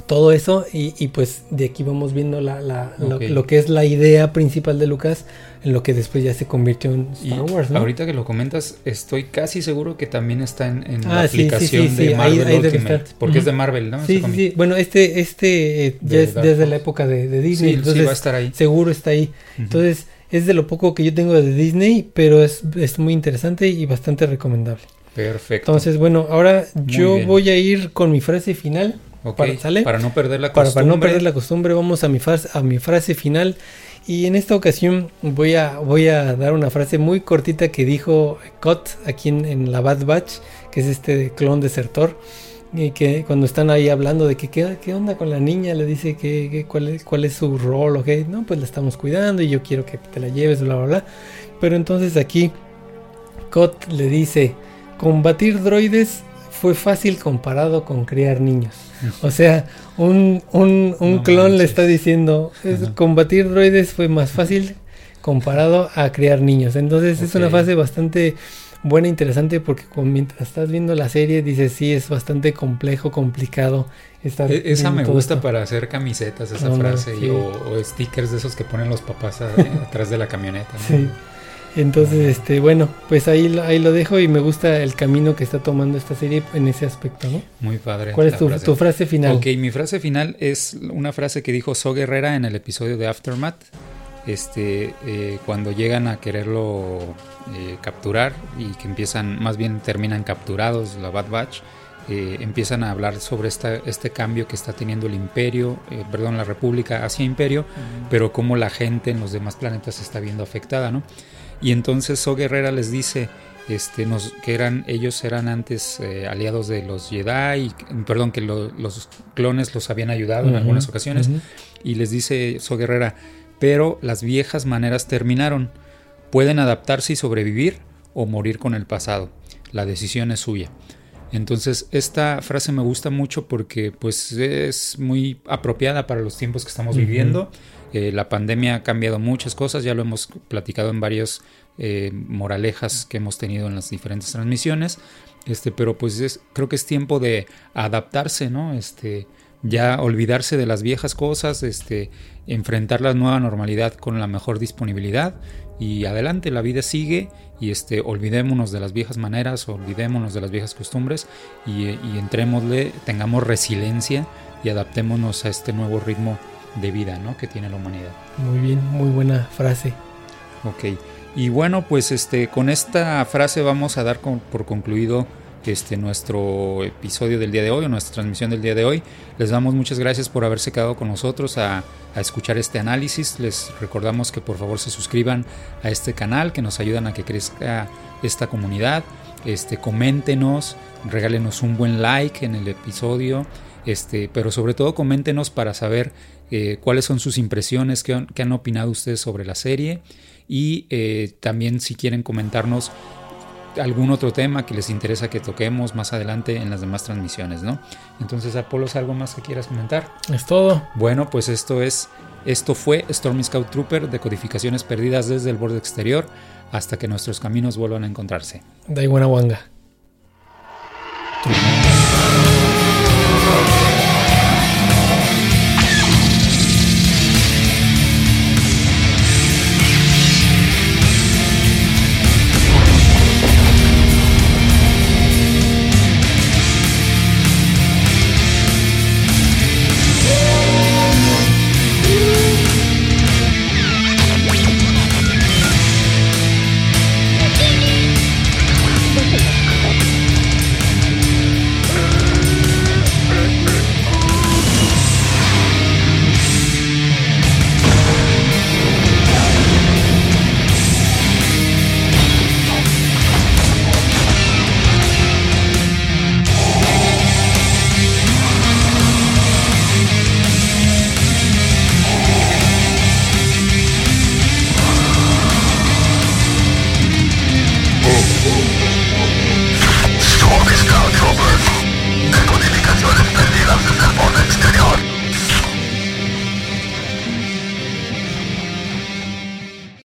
todo eso. Y, pues de aquí vamos viendo la, lo, que es la idea principal de Lucas en lo que después ya se convirtió en Star Wars. Ahorita que lo comentas, estoy casi seguro que también está en, la ah, aplicación de Marvel Ultimate, porque es de Marvel, ¿no? Sí, sí, Bueno, este, este eh, ya es desde la época de, Disney, entonces va a estar ahí. seguro está ahí. Entonces es de lo poco que yo tengo de Disney, pero es, es muy interesante y bastante recomendable. Perfecto. Entonces, bueno, ahora yo voy a ir con mi frase final. Para, ¿sale? para no perder la costumbre. Para, no perder la costumbre, vamos a mi, frase, a mi frase final Y en esta ocasión voy a, voy a dar una frase muy cortita que dijo Cot aquí en, la Bad Batch, que es este clon desertor. Y que cuando están ahí hablando de que qué, onda con la niña, le dice que, cuál, es, cuál es su rol, no, pues la estamos cuidando y yo quiero que te la lleves, bla, bla, bla. Pero entonces aquí Cot le dice, combatir droides fue fácil comparado con criar niños. O sea, un, un, clon le está diciendo, combatir droides fue más fácil comparado a criar niños. Entonces es una fase bastante buena, interesante, porque mientras estás viendo la serie dices, sí, es bastante complejo, complicado. Estar e, esa me gusta para hacer camisetas, esa frase, o, stickers de esos que ponen los papás atrás de la camioneta. Sí. Entonces, este, bueno, pues ahí, ahí lo dejo y me gusta el camino que está tomando esta serie en ese aspecto, ¿no? Muy padre. ¿Cuál es tu frase. final? Ok, mi frase final es una frase que dijo So Guerrera en el episodio de Aftermath. Este, eh, cuando llegan a quererlo eh, capturar y que empiezan, más bien terminan capturados, la Bad Batch, eh, empiezan a hablar sobre esta, este cambio que está teniendo el imperio, perdón, la república hacia imperio, pero cómo la gente en los demás planetas se está viendo afectada, ¿no? Y entonces So Guerrera les dice este, nos, que eran, ellos eran antes eh, aliados de los Jedi, perdón, que los clones los habían ayudado en algunas ocasiones. Y les dice So Guerrera, pero las viejas maneras terminaron. Pueden adaptarse y sobrevivir o morir con el pasado. La decisión es suya. Entonces esta frase me gusta mucho porque pues es muy apropiada para los tiempos que estamos viviendo. La pandemia ha cambiado muchas cosas, ya lo hemos platicado en varios eh, moralejas que hemos tenido en las diferentes transmisiones. Este, pero pues creo que es tiempo de adaptarse, ¿no? Este, ya olvidarse de las viejas cosas, este, enfrentar la nueva normalidad con la mejor disponibilidad y adelante, la vida sigue y este, olvidémonos de las viejas maneras, olvidémonos de las viejas costumbres y, y entrémosle, tengamos resiliencia y adaptémonos a este nuevo ritmo de vida ¿no? que tiene la humanidad. Muy bien, muy buena frase. Ok, y bueno, pues este, con esta frase vamos a dar por concluido este, nuestro episodio del día de hoy o nuestra transmisión del día de hoy. Les damos muchas gracias por haberse quedado con nosotros a, a, escuchar este análisis. Les recordamos que por favor se suscriban a este canal, que nos ayudan a que crezca esta comunidad. Este, coméntenos, regálenos un buen like en el episodio. Este, pero sobre todo coméntenos para saber eh, cuáles son sus impresiones, qué han, opinado ustedes sobre la serie y eh, también si quieren comentarnos algún otro tema que les interesa que toquemos más adelante en las demás transmisiones, ¿no? Entonces, Apolo, ¿algo más que quieras comentar? Es todo. Bueno, pues esto es, esto fue Stormy Scout Trooper de codificaciones perdidas desde el borde exterior hasta que nuestros caminos vuelvan a encontrarse. Da buena wanga.